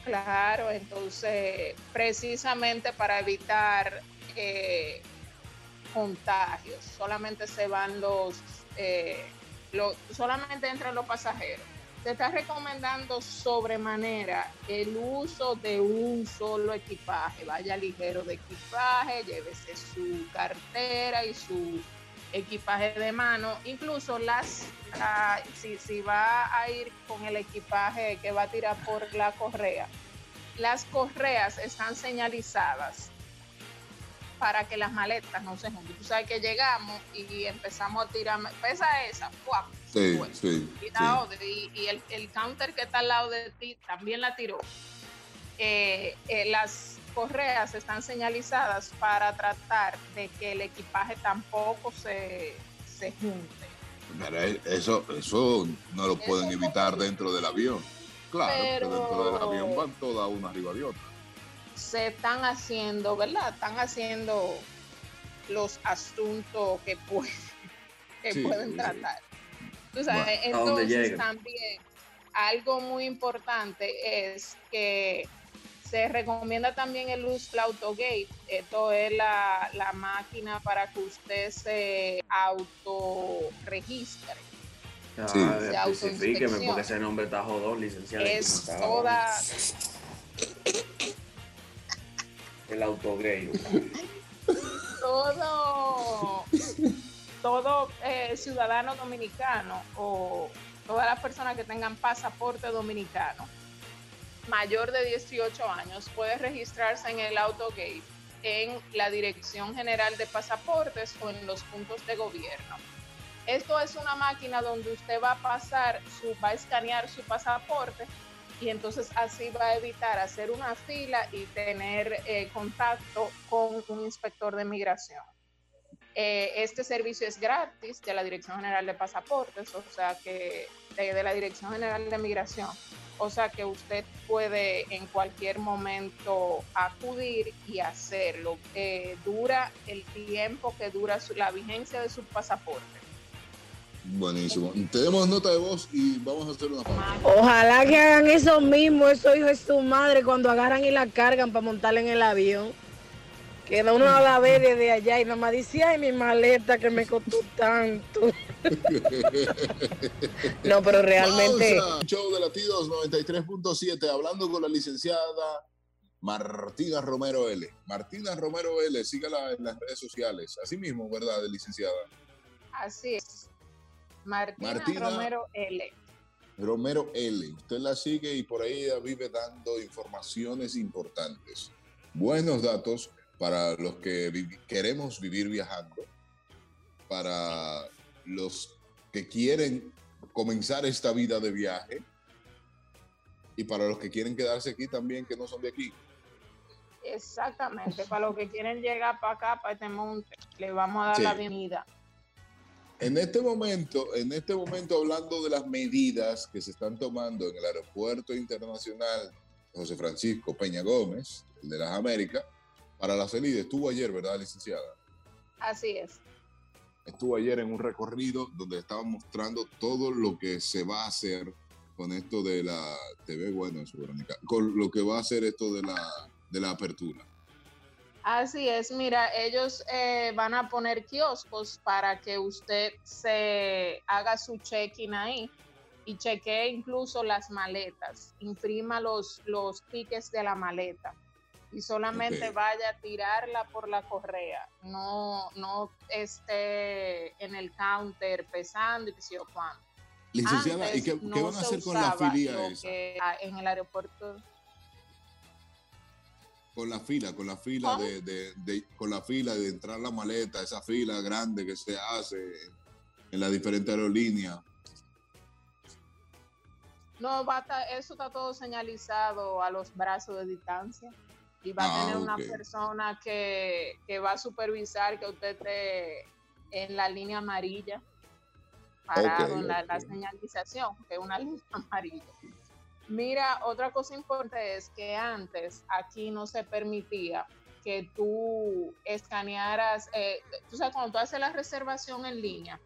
Claro, entonces precisamente para evitar contagios, solamente se van los, eh, lo- solamente entran los pasajeros. Se está recomendando sobremanera el uso de un solo equipaje. Vaya ligero de equipaje, llévese su cartera y su equipaje de mano. Incluso las, ah, si, si va a ir con el equipaje que va a tirar por la correa, las correas están señalizadas para que las maletas no se junten. Tú sabes que llegamos y empezamos a tirar, pesa esa, ¡fuap! Sí, sí. y, sí. la otra, y, y el, el counter que está al lado de ti también la tiró. Eh, eh, las correas están señalizadas para tratar de que el equipaje tampoco se, se junte. Pero eso, eso no lo pueden Eso evitar dentro del avión. Claro, Pero- dentro del avión van todas una arriba de otra. Se están haciendo, ¿verdad? Están haciendo los asuntos que pueden, [laughs] que Sí, pueden sí. tratar. Tú sabes, Bueno, a donde entonces también algo muy importante es que se recomienda también el uso del autogate. Esto es la, la máquina para que usted se autorregistre. Ah, Sí. especifíqueme porque ese nombre está jodón, licenciado. Es toda, El autogay. todo, todo eh, ciudadano dominicano o todas las personas que tengan pasaporte dominicano mayor de 18 años puede registrarse en el AutoGate en la Dirección General de Pasaportes o en los puntos de gobierno. Esto es una máquina donde usted va a pasar, su, va a escanear su pasaporte y entonces así va a evitar hacer una fila y tener eh, contacto con un inspector de migración. Eh, este servicio es gratis de la Dirección General de Pasaportes, o sea que de, la Dirección General de Migración, o sea que usted puede en cualquier momento acudir y hacerlo. Eh, dura el tiempo que dura la vigencia de su pasaporte. Buenísimo. Tenemos nota de voz y vamos a hacer una pausa. Ojalá que hagan eso mismo, esos hijos de su madre, cuando agarran y la cargan para montarla en el avión. Que uno la ve desde allá y nada más dice, ay, mi maleta que me costó tanto. [laughs] No, pero realmente... Pausa. Show de latidos 93.7, hablando con la licenciada Martina Romero L. Martina Romero L, sígala en las redes sociales. Así mismo, ¿verdad, licenciada? Así es. Martina, Martina. Romero L. Romero L. Usted la sigue y por ahí vive dando informaciones importantes. Buenos datos para los que vi- queremos vivir viajando, para los que quieren comenzar esta vida de viaje y para los que quieren quedarse aquí también, que no son de aquí. Exactamente, para los que quieren llegar para acá, para este monte, le vamos a dar Sí. la bienvenida. En este momento, en este momento hablando de las medidas que se están tomando en el aeropuerto internacional José Francisco Peña Gómez, el de las Américas, para la salida, estuvo ayer, ¿verdad, licenciada? Así es. Estuvo ayer en un recorrido donde estaba mostrando todo lo que se va a hacer con esto de la TV, bueno, eso, Verónica, con lo que va a hacer esto de la, de la apertura. Así es, mira, ellos eh, van a poner kioscos para que usted se haga su check-in ahí y chequee incluso las maletas, imprima los, los tickets de la maleta y solamente vaya a tirarla por la correa, no, no esté en el counter pesando y que yo. Licenciada, ¿y qué, no qué van a hacer con la filia esa? en el aeropuerto. Con la fila, con la fila de, de- de- con la fila de entrar la maleta, esa fila grande que se hace en las diferentes aerolíneas. No, va a ta- eso está todo señalizado a los brazos de distancia. Y va Ah, a tener una persona que, que va a supervisar que usted esté en la línea amarilla, parado en la, la señalización, que es una [laughs] línea amarilla. Mira, otra cosa importante es que antes aquí no se permitía que tú escanearas, eh, tú sabes, cuando tú haces la reservación en línea,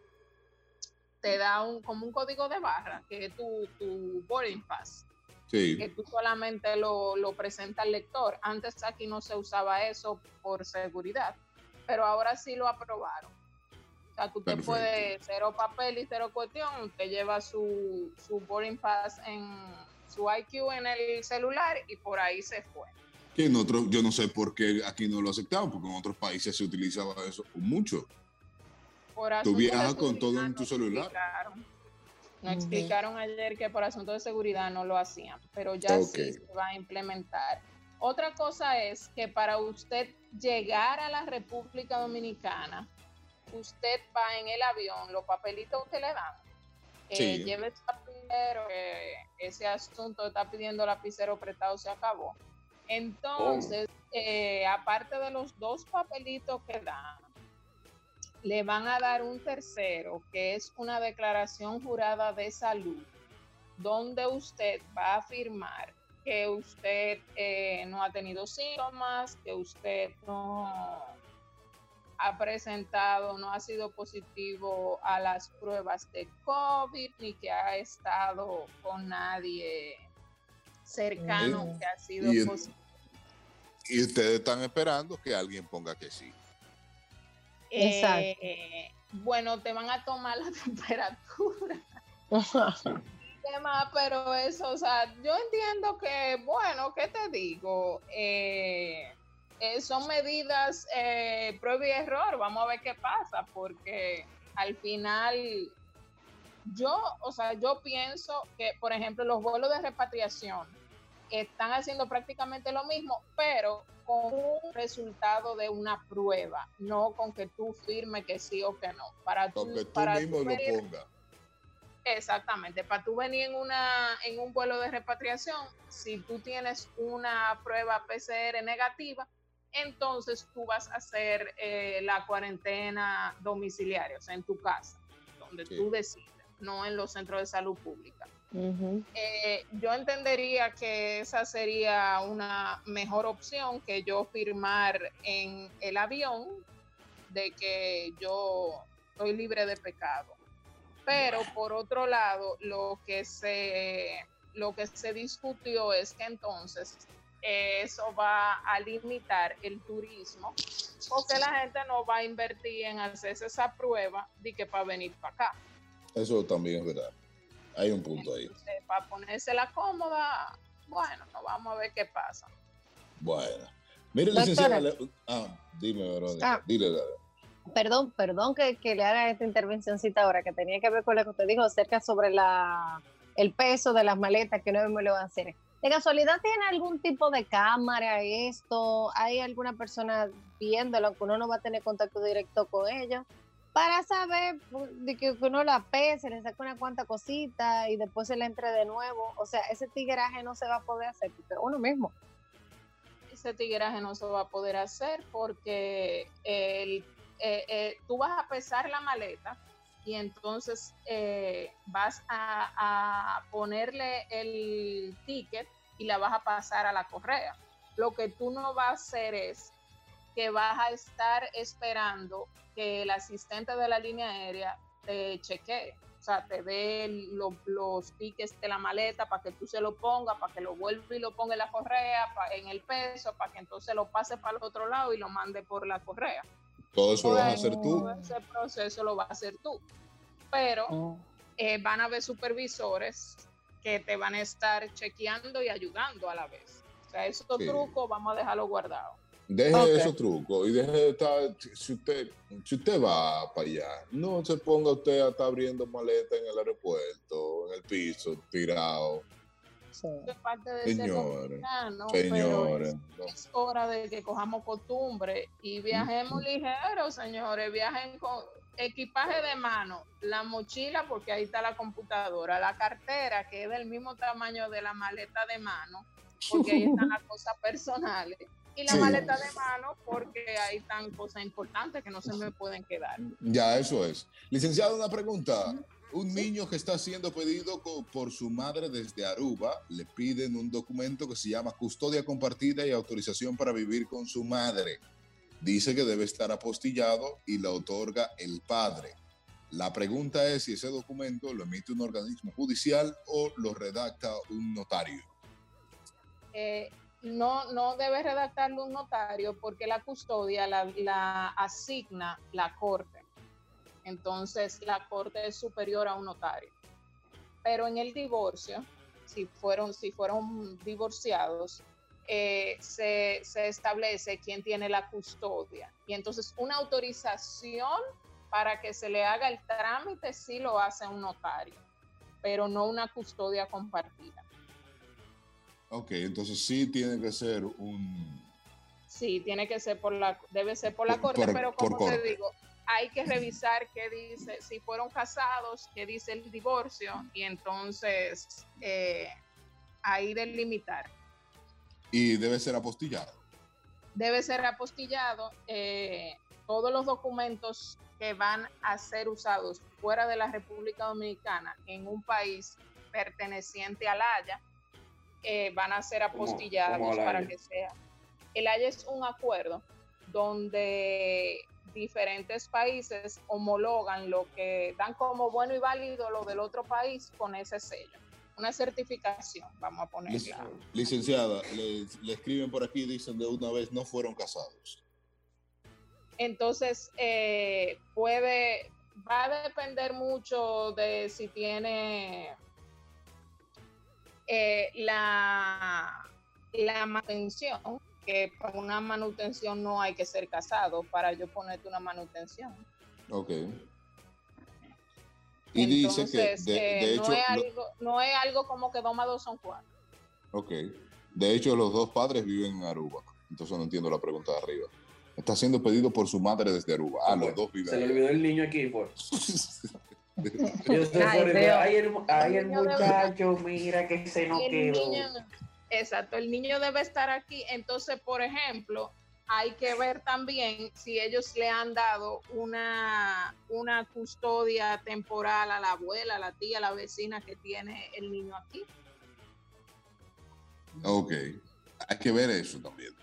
te da un, como un código de barra, que es tu, tu boarding pass, Sí. que tú solamente lo, lo presenta al lector. Antes aquí no se usaba eso por seguridad, pero ahora sí lo aprobaron. O sea, que usted Perfecto. puede, cero papel y cero cuestión, usted lleva su, su boarding pass en su IQ en el celular y por ahí se fue. Que en otros, yo no sé por qué aquí no lo aceptaban, porque en otros países se utilizaba eso mucho. Por Tú viajas con todo en tu nos celular. explicaron. Nos explicaron ayer que por asuntos de seguridad no lo hacían, pero ya sí se va a implementar. Otra cosa es que para usted llegar a la República Dominicana, usted va en el avión, los papelitos que le dan, eh, Sí. lleve su lapicero, que ese asunto de estar pidiendo lapicero prestado se acabó. Entonces, eh, aparte de los dos papelitos que dan, le van a dar un tercero, que es una declaración jurada de salud, donde usted va a afirmar que usted eh, no ha tenido síntomas, que usted no ha presentado, no ha sido positivo a las pruebas de COVID, ni que ha estado con nadie cercano que ha sido y positivo. Y ustedes están esperando que alguien ponga que sí. Exacto. Eh, bueno, te van a tomar la [laughs] temperatura. [laughs] tema, pero eso, o sea, yo entiendo que, bueno, ¿qué te digo? Eh, eh, son medidas eh, prueba y error, vamos a ver qué pasa, porque al final yo, o sea, yo pienso que, por ejemplo, los vuelos de repatriación están haciendo prácticamente lo mismo, pero con un resultado de una prueba, no con que tú firmes que sí o que no. Para tú, tú para mismo tú lo pongas. Exactamente, para tú venir en una en un vuelo de repatriación, si tú tienes una prueba PCR negativa, entonces tú vas a hacer eh, la cuarentena domiciliaria, o sea, en tu casa, donde Sí. tú decides, no en los centros de salud pública. Eh, yo entendería que esa sería una mejor opción que yo firmar en el avión de que yo estoy libre de pecado. Pero por otro lado, lo que se lo que se discutió es que entonces eso va a limitar el turismo porque la gente no va a invertir en hacerse esa prueba de que para venir para acá. Eso también es verdad. Hay un punto ahí. Entonces, para ponérsela cómoda, bueno, vamos a ver qué pasa. Bueno. Mire, licenciada. le- Ah, dime, Verónica. Ah. Dile, dale. Perdón, perdón que, que le haga esta intervencióncita ahora, que tenía que ver con lo que usted dijo acerca sobre la, el peso de las maletas que no me lo van a hacer. ¿De casualidad tiene algún tipo de cámara esto? ¿Hay alguna persona viéndolo, aunque uno no va a tener contacto directo con ellos? Para saber pues, de que uno la pese, le saca una cuanta cosita y después se le entre de nuevo. O sea, ese tigueraje no se va a poder hacer, porque uno mismo. Ese tigueraje no se va a poder hacer porque el, eh, eh, tú vas a pesar la maleta y entonces eh, vas a, ponerle el ticket y la vas a pasar a la correa. Lo que tú no vas a hacer es que vas a estar esperando que el asistente de la línea aérea te chequee. O sea, te dé lo- los tickets de la maleta para que tú se lo pongas, para que lo vuelva y lo ponga en la correa, en el peso, para que entonces lo pase para el otro lado y lo mande por la correa. Todo eso lo vas a hacer tú. Todo ese proceso lo vas a hacer tú. Pero eh, van a haber supervisores que te van a estar chequeando y ayudando a la vez. O sea, esos Sí. trucos vamos a dejarlo guardado. Deje Ok. esos trucos y deje de estar, si usted, si usted va para allá, no se ponga usted a estar abriendo maleta en el aeropuerto, en el piso, tirado. Eso es parte de ser Señores, dominicano, señores, pero es, es hora de que cojamos costumbre y viajemos ligeros, señores. Viajen con equipaje de mano, la mochila, porque ahí está la computadora, la cartera, que es del mismo tamaño de la maleta de mano, porque ahí están las cosas personales. Y la Sí. maleta de mano, porque ahí están cosas importantes que no se me pueden quedar. Ya, eso es. Licenciado, una pregunta. Un niño que está siendo pedido por su madre desde Aruba, le piden un documento que se llama custodia compartida y autorización para vivir con su madre. Dice que debe estar apostillado y lo otorga el padre. La pregunta es si ese documento lo emite un organismo judicial o lo redacta un notario. eh, no, no debe redactarlo un notario porque la custodia la, la asigna la corte. Entonces, la corte es superior a un notario. Pero en el divorcio, si fueron, si fueron divorciados, eh, se, se establece quién tiene la custodia. Y entonces, una autorización para que se le haga el trámite sí lo hace un notario, pero no una custodia compartida. Ok, entonces sí tiene que ser un... Sí, tiene que ser por la, debe ser por la Por- corte, por- pero como te digo, hay que revisar qué dice, si fueron casados, qué dice el divorcio, y entonces eh, ahí delimitar. Y debe ser apostillado. Debe ser apostillado eh, todos los documentos que van a ser usados fuera de la República Dominicana en un país perteneciente al Haya, eh, van a ser ¿Cómo- apostillados cómo para que sea. El Haya es un acuerdo donde diferentes países homologan lo que dan como bueno y válido lo del otro país con ese sello. Una certificación, vamos a ponerla. Licenciada, le, le escriben por aquí, dicen de una vez, no fueron casados. Entonces, eh, puede, va a depender mucho de si tiene eh, la, la manutención, que para una manutención no hay que ser casado para yo ponerte una manutención. Ok. Y dice que, de, eh, de no, hecho, es algo, no es algo como que dos más dos son cuatro. ok. De hecho, los dos padres viven en Aruba. Entonces no entiendo la pregunta de arriba. Está siendo pedido por su madre desde Aruba. Ah, los dos viven Se le olvidó el niño aquí, pues. [laughs] Por- ay, el, el muchacho, mira que se nos quedó. niño, exacto, el niño debe estar aquí. Entonces, por ejemplo, hay que ver también si ellos le han dado una, una custodia temporal a la abuela, a la tía, a la vecina que tiene el niño aquí. Ok. Hay que ver eso también.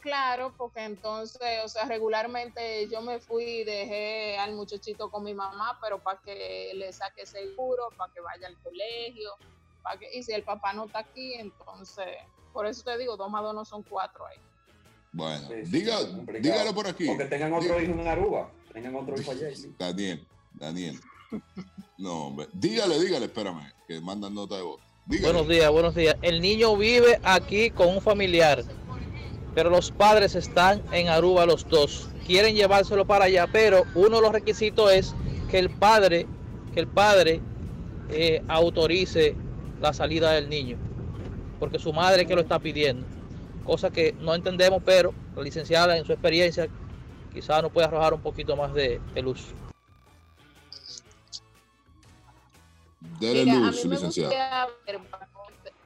Claro, porque entonces, o sea, regularmente yo me fui y dejé al muchachito con mi mamá, pero para que le saque seguro, para que vaya al colegio, y si el papá no está aquí, entonces, por eso te digo, dos más dos no son cuatro ahí. Bueno, Sí, diga, dígalo por aquí. O que tengan otro Diga- hijo en Aruba. Tengan otro hijo allá. sí. Daniel, Daniel. No, hombre. Dígale, dígale, espérame, que mandan nota de voz. Dígale. Buenos días, buenos días. El niño vive aquí con un familiar, pero los padres están en Aruba los dos. Quieren llevárselo para allá, pero uno de los requisitos es que el padre, que el padre eh, autorice la salida del niño, porque su madre es que lo está pidiendo. Cosa que no entendemos, pero la licenciada en su experiencia quizás nos puede arrojar un poquito más de, de luz. Dele Mira, luz, a mí me licenciado. gustaría ver,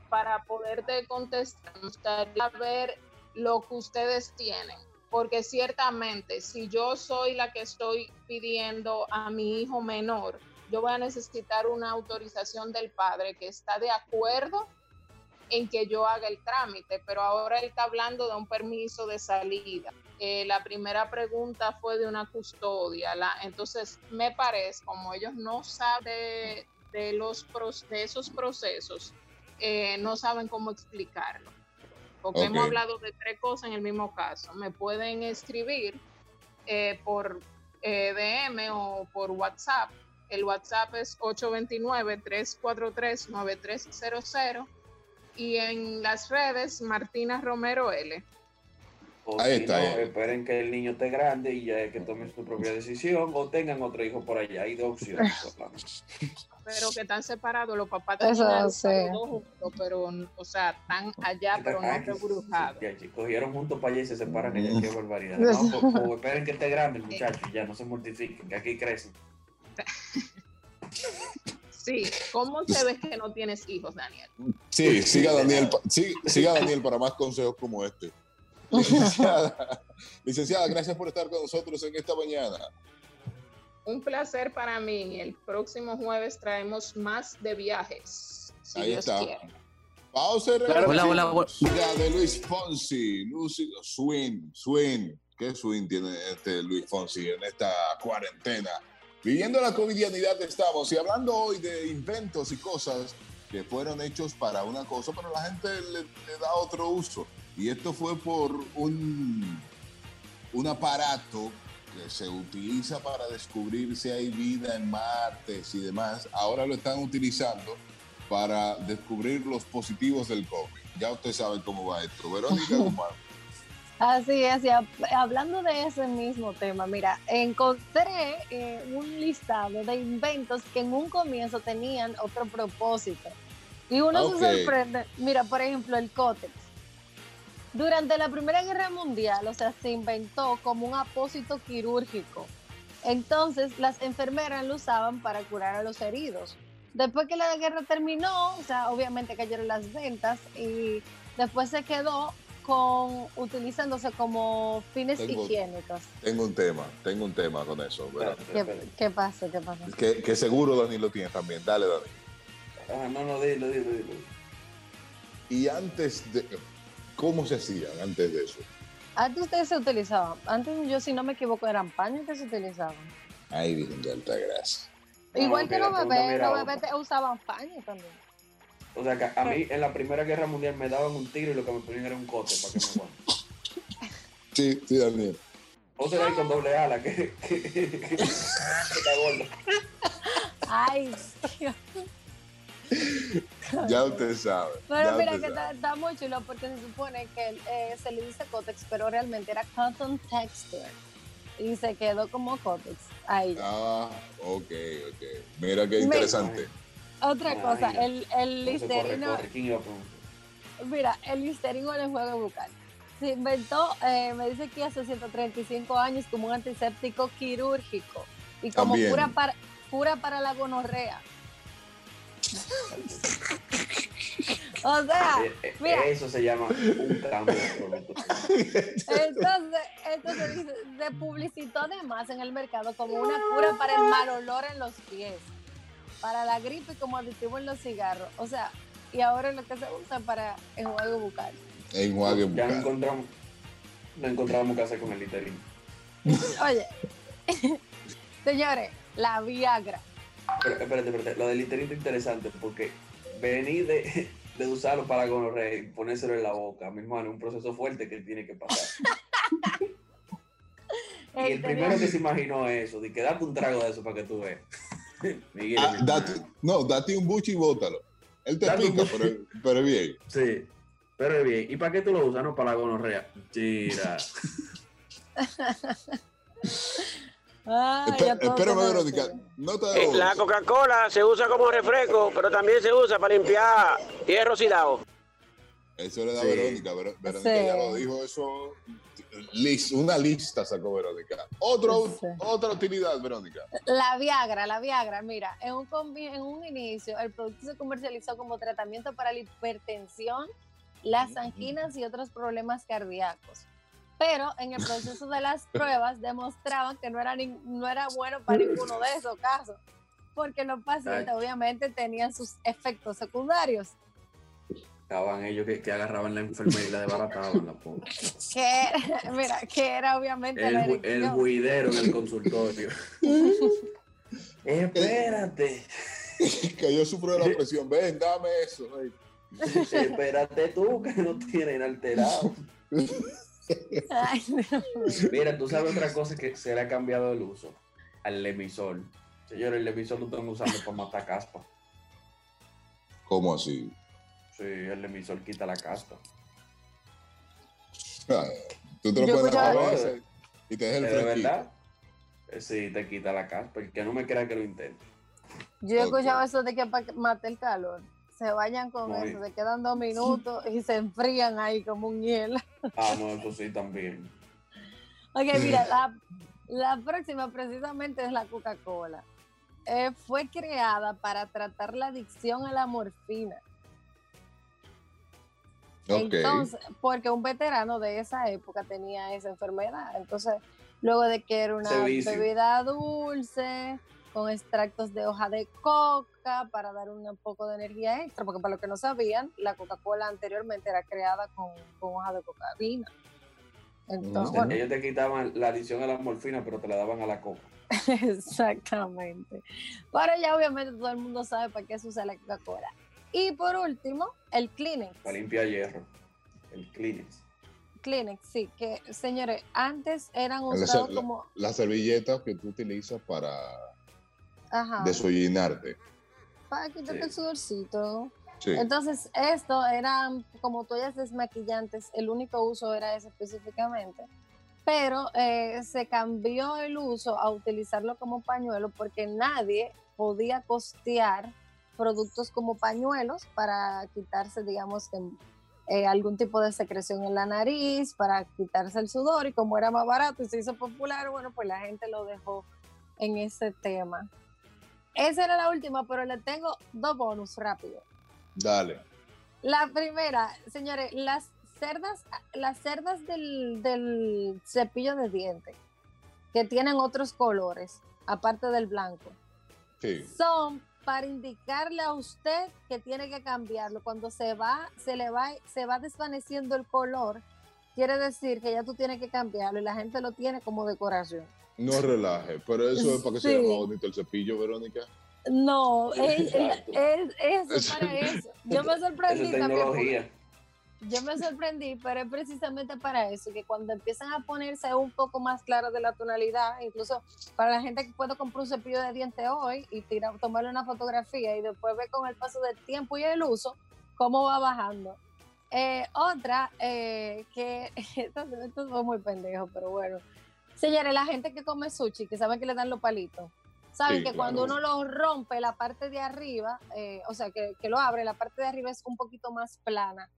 para poderte contestar, me gustaría ver lo que ustedes tienen, porque ciertamente si yo soy la que estoy pidiendo a mi hijo menor, yo voy a necesitar una autorización del padre que está de acuerdo en que yo haga el trámite, pero ahora él está hablando de un permiso de salida. Eh, la primera pregunta fue de una custodia. La, entonces, me parece, como ellos no saben de, los, de esos procesos, eh, no saben cómo explicarlo. Porque hemos hablado de tres cosas en el mismo caso. Me pueden escribir eh, por DM o por WhatsApp. El WhatsApp es 829-343-9300 y en las redes Martina Romero L. O Ahí está. esperen que el niño esté grande y ya que tome su propia decisión o tengan otro hijo por allá. Hay dos opciones. [laughs] pero que están separados, los papás están juntos, pero, o sea, están allá, pero no rebrujados. cogieron juntos para allá y se separan, ella, qué barbaridad. No, pues, [laughs] pues, esperen que esté grande el muchacho y ya no se mortifiquen, que aquí crecen. [laughs] Sí, ¿cómo se ve que no tienes hijos, Daniel? Sí, siga Daniel, siga Daniel para más consejos como este. Licenciada, [laughs] licenciada, gracias por estar con nosotros en esta mañana. Un placer para mí. El próximo jueves traemos más de viajes. Ahí está. Pausa y Hola, hola, hola. de Luis Fonsi. Lucy, swing, swing. ¿Qué swing tiene este Luis Fonsi en esta cuarentena? Viviendo la covidianidad estamos y hablando hoy de inventos y cosas que fueron hechos para una cosa, pero la gente le, da otro uso. Y esto fue por un, un aparato que se utiliza para descubrir si hay vida en Marte y demás. Ahora lo están utilizando para descubrir los positivos del COVID. Ya usted sabe cómo va esto. Verónica Guzmán. Así es, hablando de ese mismo tema, mira, encontré eh, un listado de inventos que en un comienzo tenían otro propósito. Y uno se sorprende, mira, por ejemplo, el cótex. Durante la Primera Guerra Mundial, o sea, se inventó como un apósito quirúrgico. Entonces, las enfermeras lo usaban para curar a los heridos. Después que la guerra terminó, o sea, obviamente cayeron las ventas y después se quedó con utilizándose como fines higiénicos. Tengo un tema, tengo un tema con eso. ¿Qué, pasa? ¿Qué pasa? Que, seguro Dani lo tiene también. Dale, Dani. Ah, no, no, dilo, dilo, dilo. Y antes de. ¿Cómo se hacían antes de eso? Antes ustedes se utilizaban. Antes, yo, si no me equivoco, eran paños que se utilizaban. Ay, Virgen de alta gracia. Igual que los bebés, los bebés usaban paños también. O sea, que a mí en la Primera Guerra Mundial me daban un tiro y lo que me ponían era un cote para que me aguante. Sí, sí, Daniel. O será ahí con doble ala, que, que, que, está gordo. Ay, Dios. Ya usted sabe. Pero mira que está, muy chulo porque se supone que eh, se le dice Cotex, pero realmente era Cotton Texture. Y se quedó como Cotex. Ahí. Ah, ok, ok. Mira qué interesante. Otra cosa, el, el listerino. Mira, el listerino en el juego bucal. Se inventó, eh, me dice que hace 135 años como un antiséptico quirúrgico y como cura para, cura para la gonorrea. o sea, eh, eh, mira, eso se llama un cambio. entonces, entonces se publicitó además en el mercado como una cura para el mal olor en los pies para la gripe como aditivo en los cigarros. O sea, y ahora es lo que se usa para enjuague bucal. Enjuague bucal. Ya no encontramos, no encontramos qué hacer con el literín. [laughs] Oye, [laughs] señores, la Viagra. Pero, espérate, espérate, lo del literín es interesante porque venir de, [laughs] de usarlo para gonorrea y ponérselo en la boca, mi hermano, es un proceso fuerte que tiene que pasar. y el primero que se imaginó eso, de que date un trago de eso para que tú veas. [laughs] Ah, no, date un buche y bótalo. Él te explica, pero, es bien. [laughs] Sí, pero es bien. ¿Y para qué tú lo usas? No, para la gonorrea. Tira. espérame, Verónica. Eh, la Coca-Cola se usa como refresco, pero también se usa para limpiar hierro oxidado. Eso le da Verónica. Verónica ya lo dijo, eso una lista sacó Verónica. Otro, Otra utilidad, Verónica. La Viagra, la Viagra, mira, en un, en un inicio el producto se comercializó como tratamiento para la hipertensión, las anginas y otros problemas cardíacos. Pero en el proceso de las [laughs] pruebas demostraban que no era, no era bueno para ninguno de esos casos, porque los pacientes obviamente tenían sus efectos secundarios. Estaban ellos que, que agarraban la enfermera y la desbarataban la pobre. Que, [laughs] mira, que era obviamente la El, ju- el juidero en el [laughs] consultorio. [laughs] Espérate. que yo sufro de la presión. Ven, dame eso. Espérate tú que no tienen alterado. Ay. Mira, tú sabes otra cosa que se le ha cambiado el uso al lemisol. Señores, el lemisol lo están usando para matar caspa. ¿Cómo así? Sí, el lemisol quita la caspa. [laughs] Ah, Tú te lo Yo a escuchaba- cabeza y te deja el ¿De fresquito. verdad? Eh, Sí, te quita la caspa. El que no me crea que lo intente. Yo he escuchado eso de que para que mate el calor. Se vayan con Muy. eso, se quedan dos minutos y se enfrían ahí como un hielo. Ah, no, eso sí también. [laughs] Ok, mira, [laughs] la, la próxima precisamente es la Coca-Cola. Eh, fue creada para tratar la adicción a la morfina. Entonces, porque un veterano de esa época tenía esa enfermedad. Entonces, luego de que era una bebida dulce, con extractos de hoja de coca para dar un poco de energía extra, porque para los que no sabían, la Coca-Cola anteriormente era creada con, con hoja de cocaína. Entonces, bueno, Ellos te quitaban la adición a la morfina, pero te la daban a la coca. [laughs] Exactamente. Pero ya obviamente todo el mundo sabe para qué se usa la Coca-Cola. Y por último, el Kleenex. Para limpiar hierro. El Kleenex. Kleenex, sí, que señores, antes eran usados la- como... la servilleta que tú utilizas para Ajá, desollinarte. para quitarte Sí. el sudorcito. Sí. Entonces, esto eran como toallas desmaquillantes, el único uso era ese específicamente. Pero eh, se cambió el uso a utilizarlo como pañuelo porque nadie podía costear productos como pañuelos para quitarse, digamos, eh, algún tipo de secreción en la nariz, para quitarse el sudor. Y como era más barato y se hizo popular, bueno, pues la gente lo dejó en ese tema. Esa era la última, pero le tengo dos bonus rápido. Dale. La primera, señores, las cerdas, las cerdas del, del cepillo de dientes que tienen otros colores, aparte del blanco, Sí. son para indicarle a usted que tiene que cambiarlo. Cuando se va, se le va, se va desvaneciendo el color, quiere decir que ya tú tienes que cambiarlo y la gente lo tiene como decoración. No relaje, pero eso es para que se Sí. vea más bonito el cepillo, Verónica. No, es, es, es- es para [laughs] eso. Yo me sorprendí es también. Yo me sorprendí, pero es precisamente para eso, que cuando empiezan a ponerse un poco más claro de la tonalidad, incluso para la gente que puede comprar un cepillo de dientes hoy y tomarle una fotografía y después ver con el paso del tiempo y el uso cómo va bajando. Eh, otra, eh, que [laughs] esto, esto fue muy pendejo, pero bueno. Señores, la gente que come sushi, que saben que le dan los palitos, saben Sí, que cuando uno lo rompe, la parte de arriba, eh, o sea, que, que lo abre, la parte de arriba es un poquito más plana.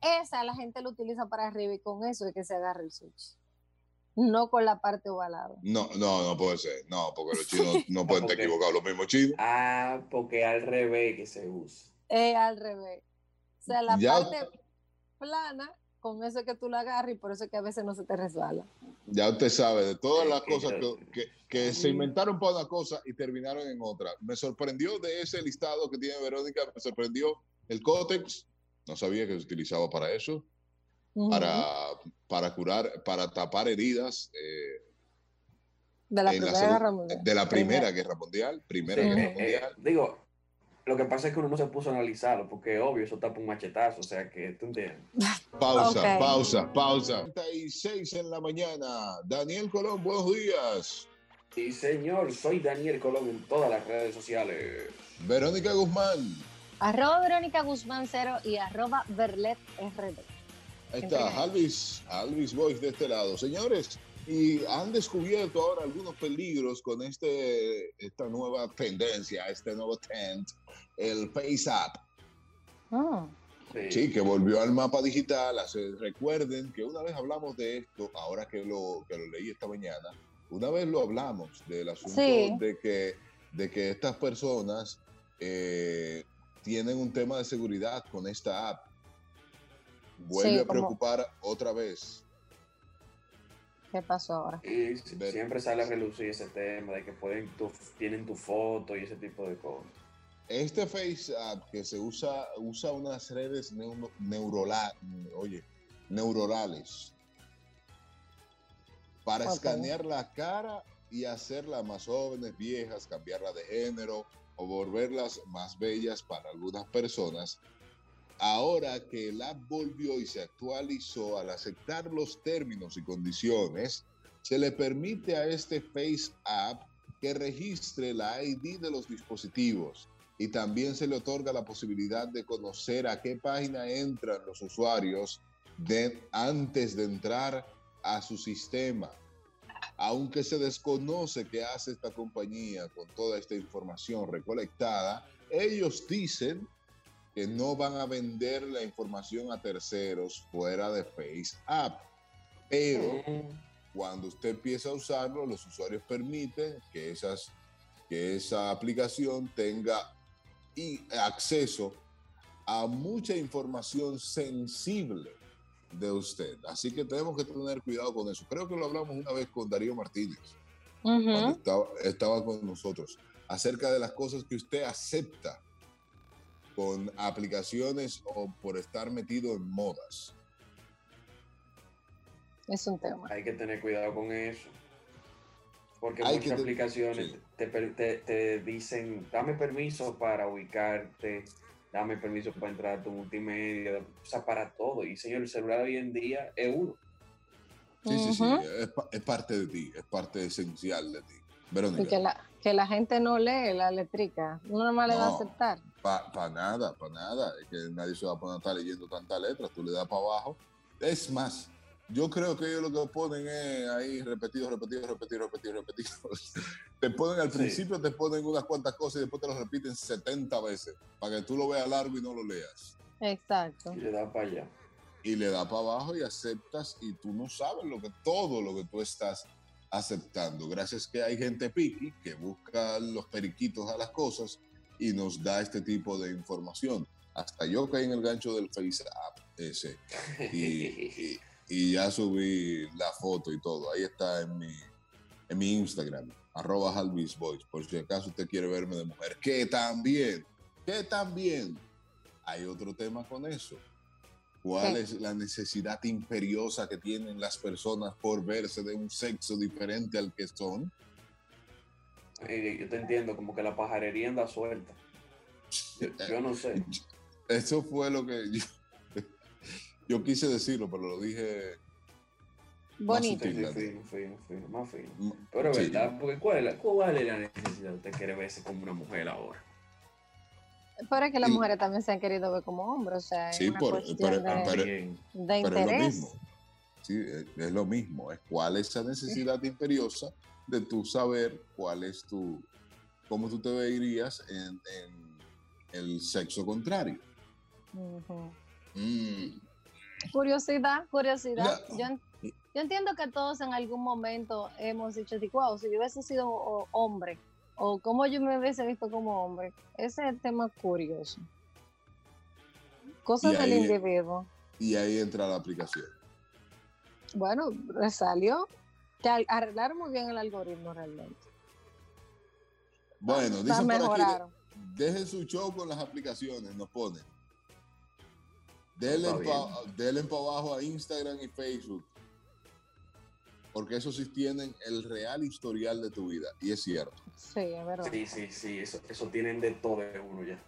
Esa la gente lo utiliza para arriba y con eso es que se agarra el sushi. No con la parte ovalada. No, no, no puede ser. No, porque los [laughs] chinos no pueden estar equivocados. Los mismos chinos. Ah, porque al revés que se usa. Es al revés. O sea, la Ya- parte plana, con eso es que tú la agarras y por eso es que a veces no se te resbala. Ya usted sabe de todas las que cosas yo- que, que- que se inventaron para una cosa y terminaron en otra. Me sorprendió de ese listado que tiene Verónica, me sorprendió el cótex. No sabía que se utilizaba para eso, para, para curar, para tapar heridas eh, de la Primera Guerra Mundial. de la Primera Guerra Mundial. Primera Sí, Guerra eh, eh, Mundial. digo, lo que pasa es que uno no se puso a analizarlo, porque obvio, eso tapa un machetazo, o sea que tú entiendes. [laughs] Pausa, pausa, pausa. 36 en la mañana. Daniel Colón, buenos días. Sí, señor, soy Daniel Colón en todas las redes sociales. Verónica Guzmán. Arroba Verónica Guzmán Cero y arroba Berlet RD. Ahí está. Alvis, Alvis Boys de este lado. Señores, y han descubierto ahora algunos peligros con este, esta nueva tendencia, este nuevo trend, el Face App. Ah, Sí, que volvió al mapa digital. Hace- recuerden que una vez hablamos de esto, ahora que lo, que lo leí esta mañana, una vez lo hablamos del asunto Sí. de, que, de que estas personas eh, tienen un tema de seguridad con esta app. Vuelve Sí, a como- preocupar otra vez. ¿Qué pasó ahora? Y siempre sale a relucir ese tema de que pueden tu- tienen tu foto y ese tipo de cosas. Este FaceApp que se usa, usa unas redes neuro- neurola- oye, neuronales para escanear la cara y hacerla más jóvenes, viejas, cambiarla de género o volverlas más bellas para algunas personas. Ahora que el app volvió y se actualizó al aceptar los términos y condiciones, se le permite a este Face App que registre la ID de los dispositivos y también se le otorga la posibilidad de conocer a qué página entran los usuarios de- antes de entrar a su sistema. Aunque se desconoce qué hace esta compañía con toda esta información recolectada, ellos dicen que no van a vender la información a terceros fuera de Face App. Pero cuando usted empieza a usarlo, los usuarios permiten que, esas, que esa aplicación tenga acceso a mucha información sensible de usted. Así que tenemos que tener cuidado con eso. Creo que lo hablamos una vez con Darío Martínez, cuando estaba, estaba con nosotros, acerca de las cosas que usted acepta con aplicaciones o por estar metido en modas. Es un tema. Hay que tener cuidado con eso. Porque Hay muchas aplicaciones sí. te, te- te dicen, dame permiso para ubicarte, dame permiso para entrar a tu multimedia, o sea, para todo. Y señor, el celular hoy en día es uno. Sí, sí, sí, Ujú. es, pa- es parte de ti, es parte esencial de ti. Y Verónica, que la, que la gente no lee la letrica. Uno nomás le va a No. aceptar. para nada, para nada, es que nadie se va a poner a estar leyendo tantas letras, tú le das para abajo. Es más, yo creo que ellos lo que ponen es ahí repetido, repetido, repetido, repetido, repetido. [laughs] te ponen al Sí. principio, te ponen unas cuantas cosas y después te lo repiten 70 veces para que tú lo veas largo y no lo leas. Exacto. Y le da para allá. y le da para abajo y aceptas y tú no sabes lo que todo lo que tú estás aceptando. Gracias que hay gente piqui que busca los periquitos a las cosas y nos da este tipo de información. Hasta yo caí en el gancho del Face App ese [laughs] y, y- y ya subí la foto y todo. Ahí está en mi, en mi Instagram, arroba Halvis Boys, por si acaso usted quiere verme de mujer. Que también, que también hay otro tema con eso. ¿Cuál es la necesidad imperiosa que tienen las personas por verse de un sexo diferente al que son? Yo te entiendo, como que la pajarería anda suelta. Yo, [laughs] yo no sé. Eso fue lo que yo, yo quise decirlo, pero lo dije Bonito. Sí, sí, Fino, fino, fino, fino, más fino. Pero es sí. verdad, porque ¿cuál es, la, ¿cuál es la necesidad de usted quiere verse como una mujer ahora? Pero es que las Y- mujeres también se han querido ver como hombres. O sea, es Sí, una por- cuestión pero- de, pero- También. de pero es lo interés. mismo. Sí, es, es lo mismo. Es cuál es esa necesidad imperiosa de tú saber cuál es tu, cómo tú te verías en, en el sexo contrario. Ujú. Mm, Curiosidad, curiosidad. No. Yo, yo entiendo que todos en algún momento hemos dicho, wow, si yo hubiese sido hombre, o cómo yo me hubiese visto como hombre. Ese es el tema curioso. Cosas del individuo. y ahí entra la aplicación. Bueno, salió que al- arreglaron muy bien el algoritmo realmente. Bueno, dicen por aquí, dejen su show con las aplicaciones, nos ponen. Denle para abajo a Instagram y Facebook. Porque esos sí tienen el real historial de tu vida. Y es cierto. Sí, es verdad. Sí, sí, sí, eso, eso tienen de todo de uno ya.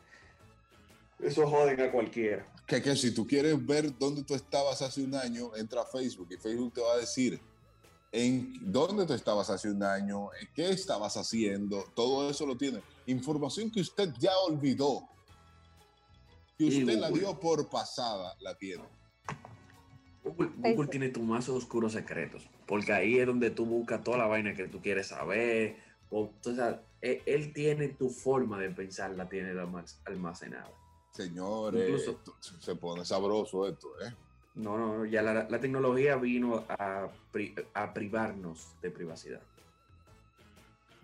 Eso joden a cualquiera. Que, que si tú quieres ver dónde tú estabas hace un año, entra a Facebook y Facebook te va a decir en dónde tú estabas hace un año, qué estabas haciendo, todo eso lo tiene. Información que usted ya olvidó, que Y usted la dio por pasada, la tiene. Google, Google tiene tus más oscuros secretos, porque ahí es donde tú buscas toda la vaina que tú quieres saber. O, o sea, él, él tiene tu forma de pensar, la tiene almac- almacenada. Señores, Incluso- se pone sabroso esto, ¿eh? No, no, no, ya la, la tecnología vino a, pri- a privarnos de privacidad.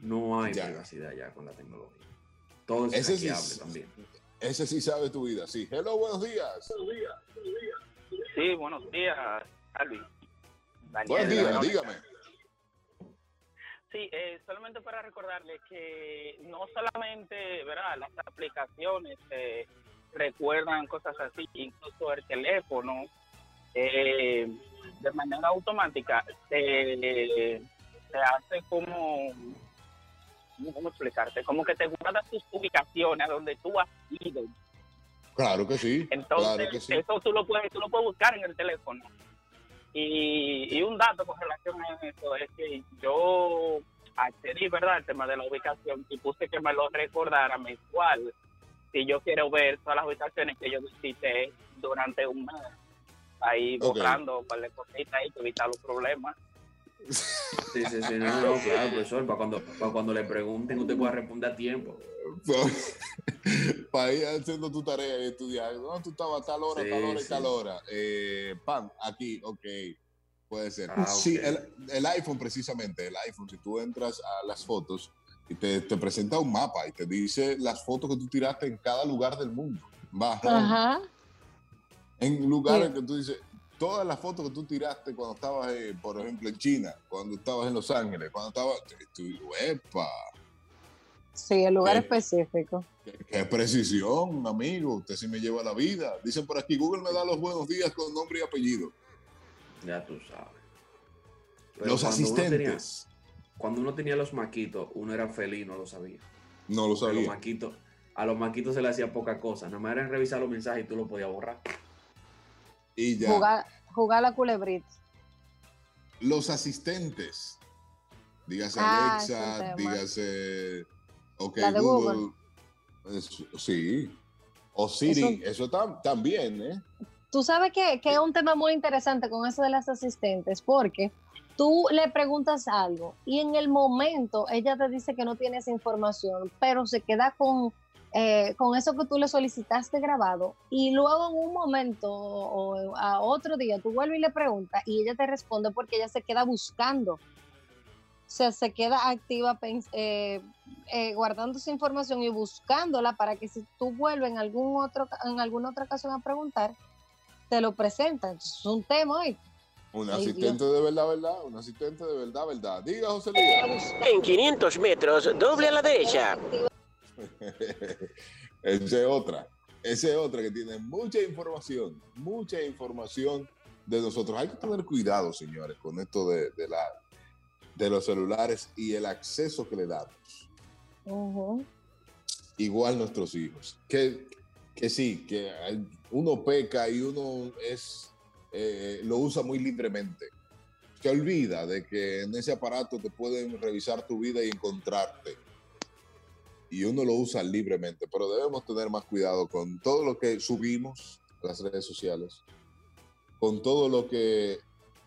No hay Ya. privacidad ya con la tecnología. Todo es Ese sí hackeable es- también. Ese sí sabe tu vida, sí. Hello, buenos días. Sí, buenos días, Alvin. Buenos días, dígame. Sí, eh, solamente para recordarles que no solamente, ¿verdad? Las aplicaciones eh, recuerdan cosas así, incluso el teléfono, eh, de manera automática, se, se hace como, ¿cómo explicarte? Como que te guarda tus ubicaciones a donde tú has ido. Claro que sí. Entonces, claro que sí. eso tú lo puedes, tú lo puedes buscar en el teléfono. Y, y un dato con relación a eso es que yo accedí, ¿verdad?, al tema de la ubicación y puse que me lo recordara mensual si yo quiero ver todas las ubicaciones que yo visité durante un mes. Ahí Ok. borrando un par de cositas ahí evitar los problemas. Sí, sí, sí, no, no, claro, profesor, para cuando, para cuando le pregunten usted pueda responder a tiempo. Para ir haciendo tu tarea y estudiar. No, tú estabas a tal hora, Sí, tal hora y sí. tal hora. Eh, pan, aquí, ok. Puede ser. Ah, Sí, el, el iPhone, precisamente, el iPhone, si tú entras a las fotos y te, te presenta un mapa y te dice las fotos que tú tiraste en cada lugar del mundo. Baja. Ajá. En lugares Sí. que tú dices, todas las fotos que tú tiraste cuando estabas, eh, por ejemplo, en China, cuando estabas en Los Ángeles, cuando estabas. Tú, ¡epa! Sí, el lugar Sí. específico. Qué precisión, amigo. Usted sí me lleva la vida. Dicen por aquí, Google me da los buenos días con nombre y apellido. Ya tú sabes. Pero los cuando uno tenía- asistentes. cuando uno tenía los maquitos, uno era feliz, y no lo sabía. No lo A los sabía. maquitos, a los maquitos se le hacía poca cosa. Nada más era revisar los mensajes y tú lo podías borrar. Y ya. Jugar, jugar la culebrita. Los asistentes. Dígase Ah, Alexa, dígase. Ok, La de Google. Es- sí. O Siri. Eso- Eso, tam- también, ¿eh? Tú sabes que, que es un tema muy interesante con eso de las asistentes, porque tú le preguntas algo y en el momento ella te dice que no tiene esa información, pero se queda con, eh, con eso que tú le solicitaste grabado y luego en un momento o a otro día tú vuelves y le preguntas y ella te responde porque ella se queda buscando. O sea, se queda activa eh, eh, guardando esa información y buscándola para que si tú vuelves en algún otro en alguna otra ocasión a preguntar, te lo presentan. Es un tema hoy. Un Ay, asistente de verdad, verdad. Un asistente de verdad, verdad. Diga, José Luis. En 500 metros, doble a la derecha. [laughs] Esa es otra. Esa es otra que tiene mucha información, mucha información de nosotros. Hay que tener cuidado, señores, con esto de, de la, de los celulares y el acceso que le damos. Igual nuestros hijos. Que, que sí, que uno peca y uno es eh, lo usa muy libremente. Se olvida de que en ese aparato te pueden revisar tu vida y encontrarte y uno lo usa libremente, pero debemos tener más cuidado con todo lo que subimos a las redes sociales, con todo lo que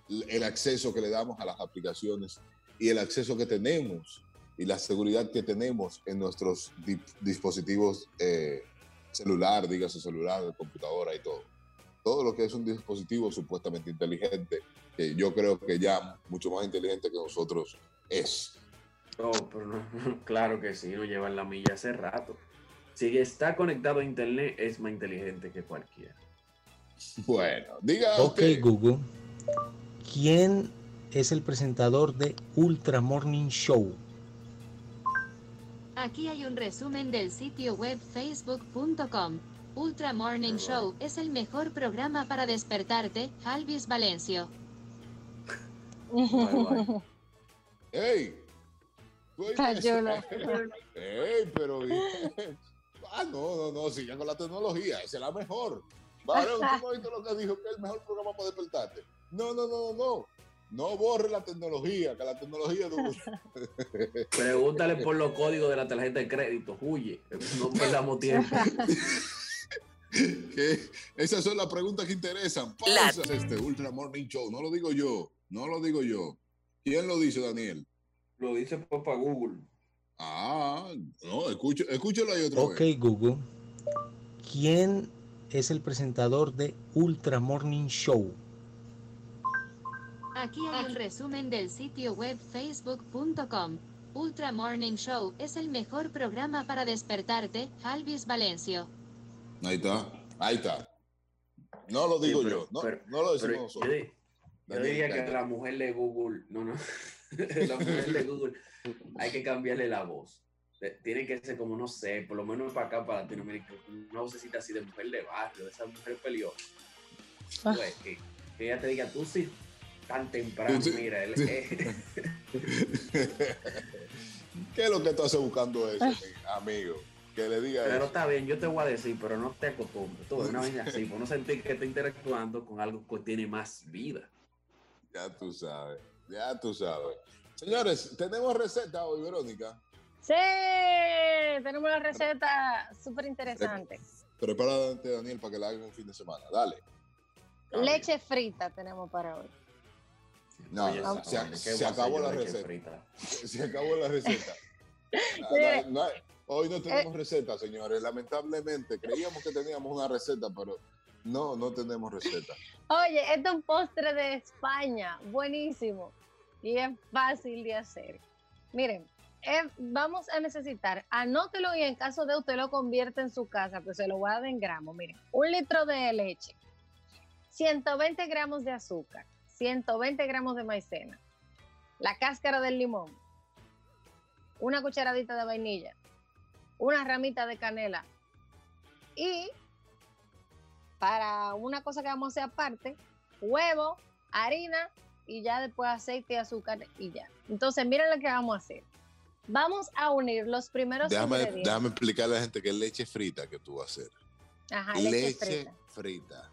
el acceso que le damos a las aplicaciones y el acceso que tenemos y la seguridad que tenemos en nuestros di- dispositivos eh, celular, dígase celular, computadora y todo. Todo lo que es un dispositivo supuestamente inteligente, que yo creo que ya mucho más inteligente que nosotros es. No, pero no, [laughs] claro que sí, no llevan la milla hace rato. Si está conectado a internet, es más inteligente que cualquiera. Bueno, diga Ok, Google. ¿Quién es el presentador de Ultra Morning Show? Aquí hay un resumen del sitio web facebook.com. Ultra Morning Show es el mejor programa para despertarte, Alvis Valencio. ¡Ey! ¿Tú oíste Cayó [laughs] eso? ¡Ey, pero! ah, no, no, no, sigan con la tecnología, esa es la mejor. Varón, ¿tú no oíste lo que dijo que es el mejor programa para despertarte? No, no, no, no, no. No borre la tecnología, que la tecnología no... [laughs] Pregúntale por los códigos de la tarjeta de crédito, huye, no perdamos [laughs] tiempo. que esas son las preguntas que interesan. Pausa este Ultra Morning Show. No lo digo yo, no lo digo yo. ¿Quién lo dice, Daniel? Lo dice Papá Google. Ah, no, escucho, escúchalo ahí otra Ok, vez. Google. ¿Quién es el presentador de Ultra Morning Show? Aquí hay un resumen del sitio web facebook.com. Ultra Morning Show es el mejor programa para despertarte, Alvis Valencio. Ahí está, ahí está. No lo digo Sí, pero- yo, no, pero- no lo decimos yo, nosotros. Yo diría que la mujer de Google, no, no, [laughs] la mujer de Google, hay que cambiarle la voz. Tiene que ser como, no sé, por lo menos para acá, para Latinoamérica, una vocecita así de mujer de barrio, de esa mujer peleosa. Ah. Que, que ella te diga, tú sí, tan temprano, Sí. mira, él, eh, [laughs] [laughs] ¿Qué es lo que tú haces buscando eso, mi amigo? Que le diga pero eso. está bien, yo te voy a decir, pero no te acostumbres. Tú, una vez así, por no sentir que estás interactuando con algo que tiene más vida. Ya tú sabes, ya tú sabes. Señores, tenemos receta hoy, Verónica. Sí, tenemos una receta súper interesante. Prepárate, Daniel, para que la hagan un fin de semana. Dale. Leche frita tenemos para hoy. No, Oye, no, esa se, vaina, ¿qué se voy a hacer acabó la receta. frita? [laughs] Se acabó la receta. [laughs] Hoy no Eh. tenemos receta, señores. Lamentablemente, creíamos que teníamos una receta, pero no, no tenemos receta. Oye, este es un postre de España, buenísimo y es fácil de hacer. Miren, eh, vamos a necesitar, anótelo y en caso de usted lo convierte en su casa, pues se lo voy a dar en gramos. Miren, un litro de leche, 120 gramos de azúcar, 120 gramos de maicena, la cáscara del limón, una cucharadita de vainilla, una ramita de canela y para una cosa que vamos a hacer aparte, huevo, harina y ya después aceite y azúcar y ya. Entonces, miren lo que vamos a hacer. Vamos a unir los primeros Déjame, ingredientes. déjame explicarle a la gente que es leche frita que tú vas a hacer. Ajá, leche, leche frita.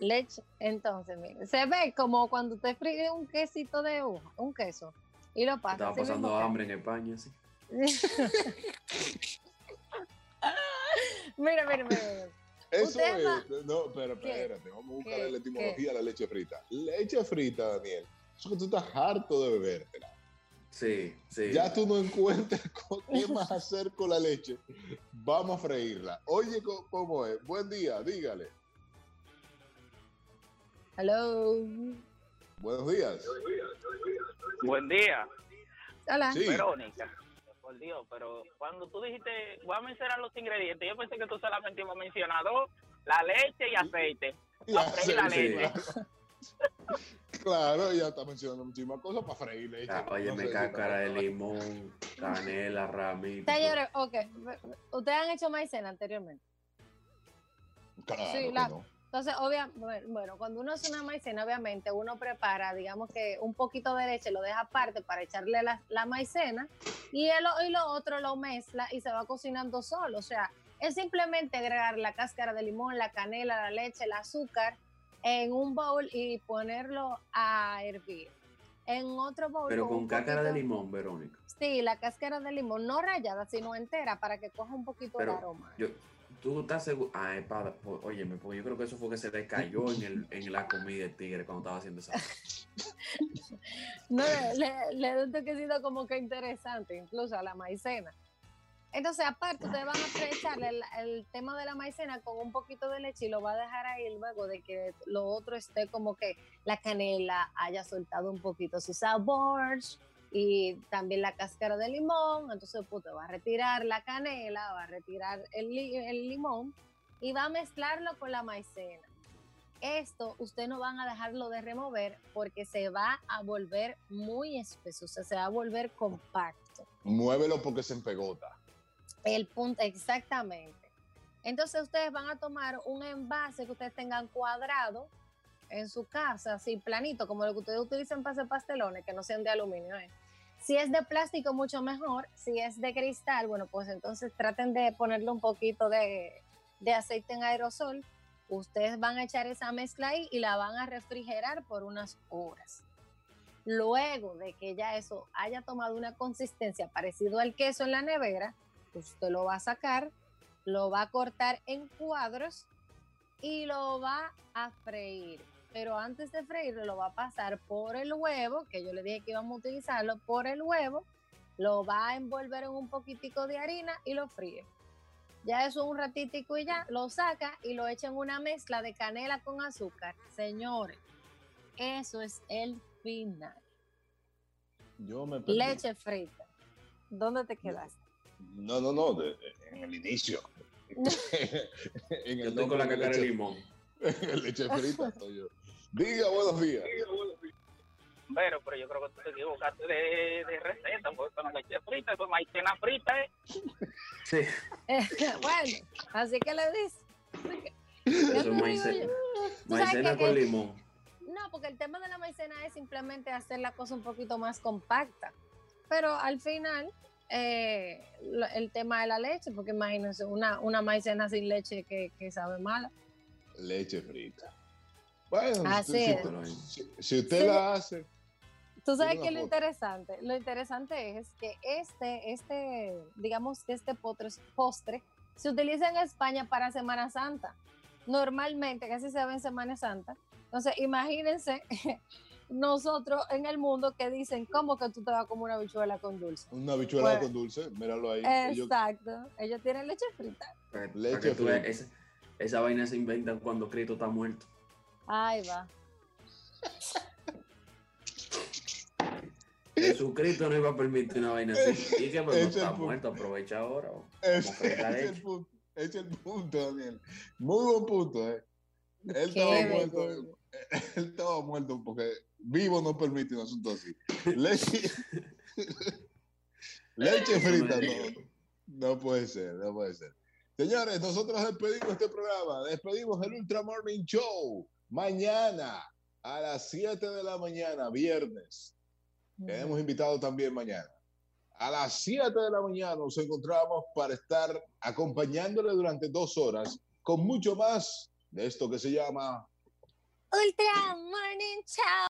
Leche. Entonces, miren, se ve como cuando usted fríe un quesito de hoja, un queso, y lo pasa. Estaba mismo pasando hambre en España, sí. [laughs] mira, mira, mira. mira. Eso va- es. No, pero espérate, vamos a buscar ¿Qué? la etimología de la leche frita. Leche frita, Daniel. Eso que tú estás harto de bebértela. Sí, sí. Ya tú no encuentras [laughs] con- qué más hacer con la leche. Vamos a freírla. Oye, ¿cómo es? Buen día, dígale. Hello. Buenos días. Buen día. Hola. Sí. Verónica. Por Dios, pero cuando tú dijiste, voy a mencionar los ingredientes, yo pensé que tú solamente ibas a mencionar dos, la leche y aceite. Y Para freír la aceite. leche. [laughs] Claro, ya está mencionando muchísimas cosas para freír leche. Ah, Oye, No me cáscara de limón, canela, ramita. Señores, ok. Ustedes han hecho maicena anteriormente. Claro Sí, que la- no. Entonces, obviamente, bueno, cuando uno hace una maicena, obviamente uno prepara, digamos que un poquito de leche, lo deja aparte para echarle la, la maicena y, el, y lo otro lo mezcla y se va cocinando solo. O sea, es simplemente agregar la cáscara de limón, la canela, la leche, el azúcar en un bowl y ponerlo a hervir. En otro bowl. Pero con cáscara de limón, Verónica. Sí, la cáscara de limón, no rallada, sino entera, para que coja un poquito de aroma. yo, tú estás seguro. Ah, espada. Óyeme, porque yo creo que eso fue que se le cayó en, el, en la comida de tigre cuando estaba haciendo esa. [laughs] No, le, le da un toquecito como que interesante, incluso a la maicena. Entonces, aparte, ustedes van a echarle el, el tema de la maicena con un poquito de leche y lo va a dejar ahí luego de que lo otro esté como que la canela haya soltado un poquito su sabor y también la cáscara de limón. Entonces, te va a retirar la canela, va a retirar el, li- el limón y va a mezclarlo con la maicena. Esto usted no van a dejarlo de remover porque se va a volver muy espeso, o sea, se va a volver compacto. Muévelo porque se empegota. El punto, exactamente. Entonces ustedes van a tomar un envase que ustedes tengan cuadrado en su casa, así planito, como lo que ustedes utilizan para hacer pastelones, que no sean de aluminio. ¿eh? Si es de plástico, mucho mejor. Si es de cristal, bueno, pues entonces traten de ponerle un poquito de, aceite en aerosol. Ustedes van a echar esa mezcla ahí y la van a refrigerar por unas horas. Luego de que ya eso haya tomado una consistencia parecido al queso en la nevera, usted lo va a sacar, lo va a cortar en cuadros y lo va a freír. Pero antes de freírlo, lo va a pasar por el huevo, que yo le dije que íbamos a utilizarlo, por el huevo, lo va a envolver en un poquitico de harina y lo fríe. Ya eso un ratitico y ya, lo saca y lo echa en una mezcla de canela con azúcar. Señores, eso es el final. Yo me perdí. Leche frita. ¿Dónde te quedaste? No, no, no, de- en el inicio. [laughs] [laughs] en Yo estoy con la cáscara de limón. [laughs] leche frita estoy yo. Diga buenos días. bombero, pero yo creo que tú te equivocaste de, de receta, porque con la leche frita, con maicena frita, ¿eh? Sí. [laughs] bueno, así que le dices. Eso es maicena. Maicena con limón. No, porque el tema de la maicena es simplemente hacer la cosa un poquito más compacta. Pero al final, eh, lo- el tema de la leche, porque imagínense, una, una maicena sin leche que, que sabe mala. Leche frita. Bueno, Así si, es. si- si usted Sí. la hace, Tú sabes que una lo foto. interesante, lo interesante es que este, este, digamos que este postre, postre se utiliza en España para Semana Santa. Normalmente, casi se ve en Semana Santa. Entonces, imagínense [laughs] nosotros en el mundo que dicen, ¿cómo que tú te vas a comer una bichuela con dulce? una bichuela Bueno. con dulce, míralo ahí. Exacto. Ellos tienen leche frita. Leche frita. esa, esa vaina se inventa cuando Cristo está muerto. Ahí va. Jesucristo no iba a permitir una vaina así. Y que pues, no está muerto, aprovecha ahora. es el punto, es el punto, Daniel. Muy buen punto, ¿eh? Él Qué estaba muerto. Él estaba muerto porque vivo no permite un asunto así. Leche, [laughs] leche frita, no, no puede ser, no puede ser. Señores, nosotros despedimos este programa, despedimos el Ultra Morning Show mañana a las 7 de la mañana, viernes. Tenemos invitado también mañana. A las 7 de la mañana nos encontramos para estar acompañándole durante dos horas con mucho más de esto que se llama Ultra Morning Show.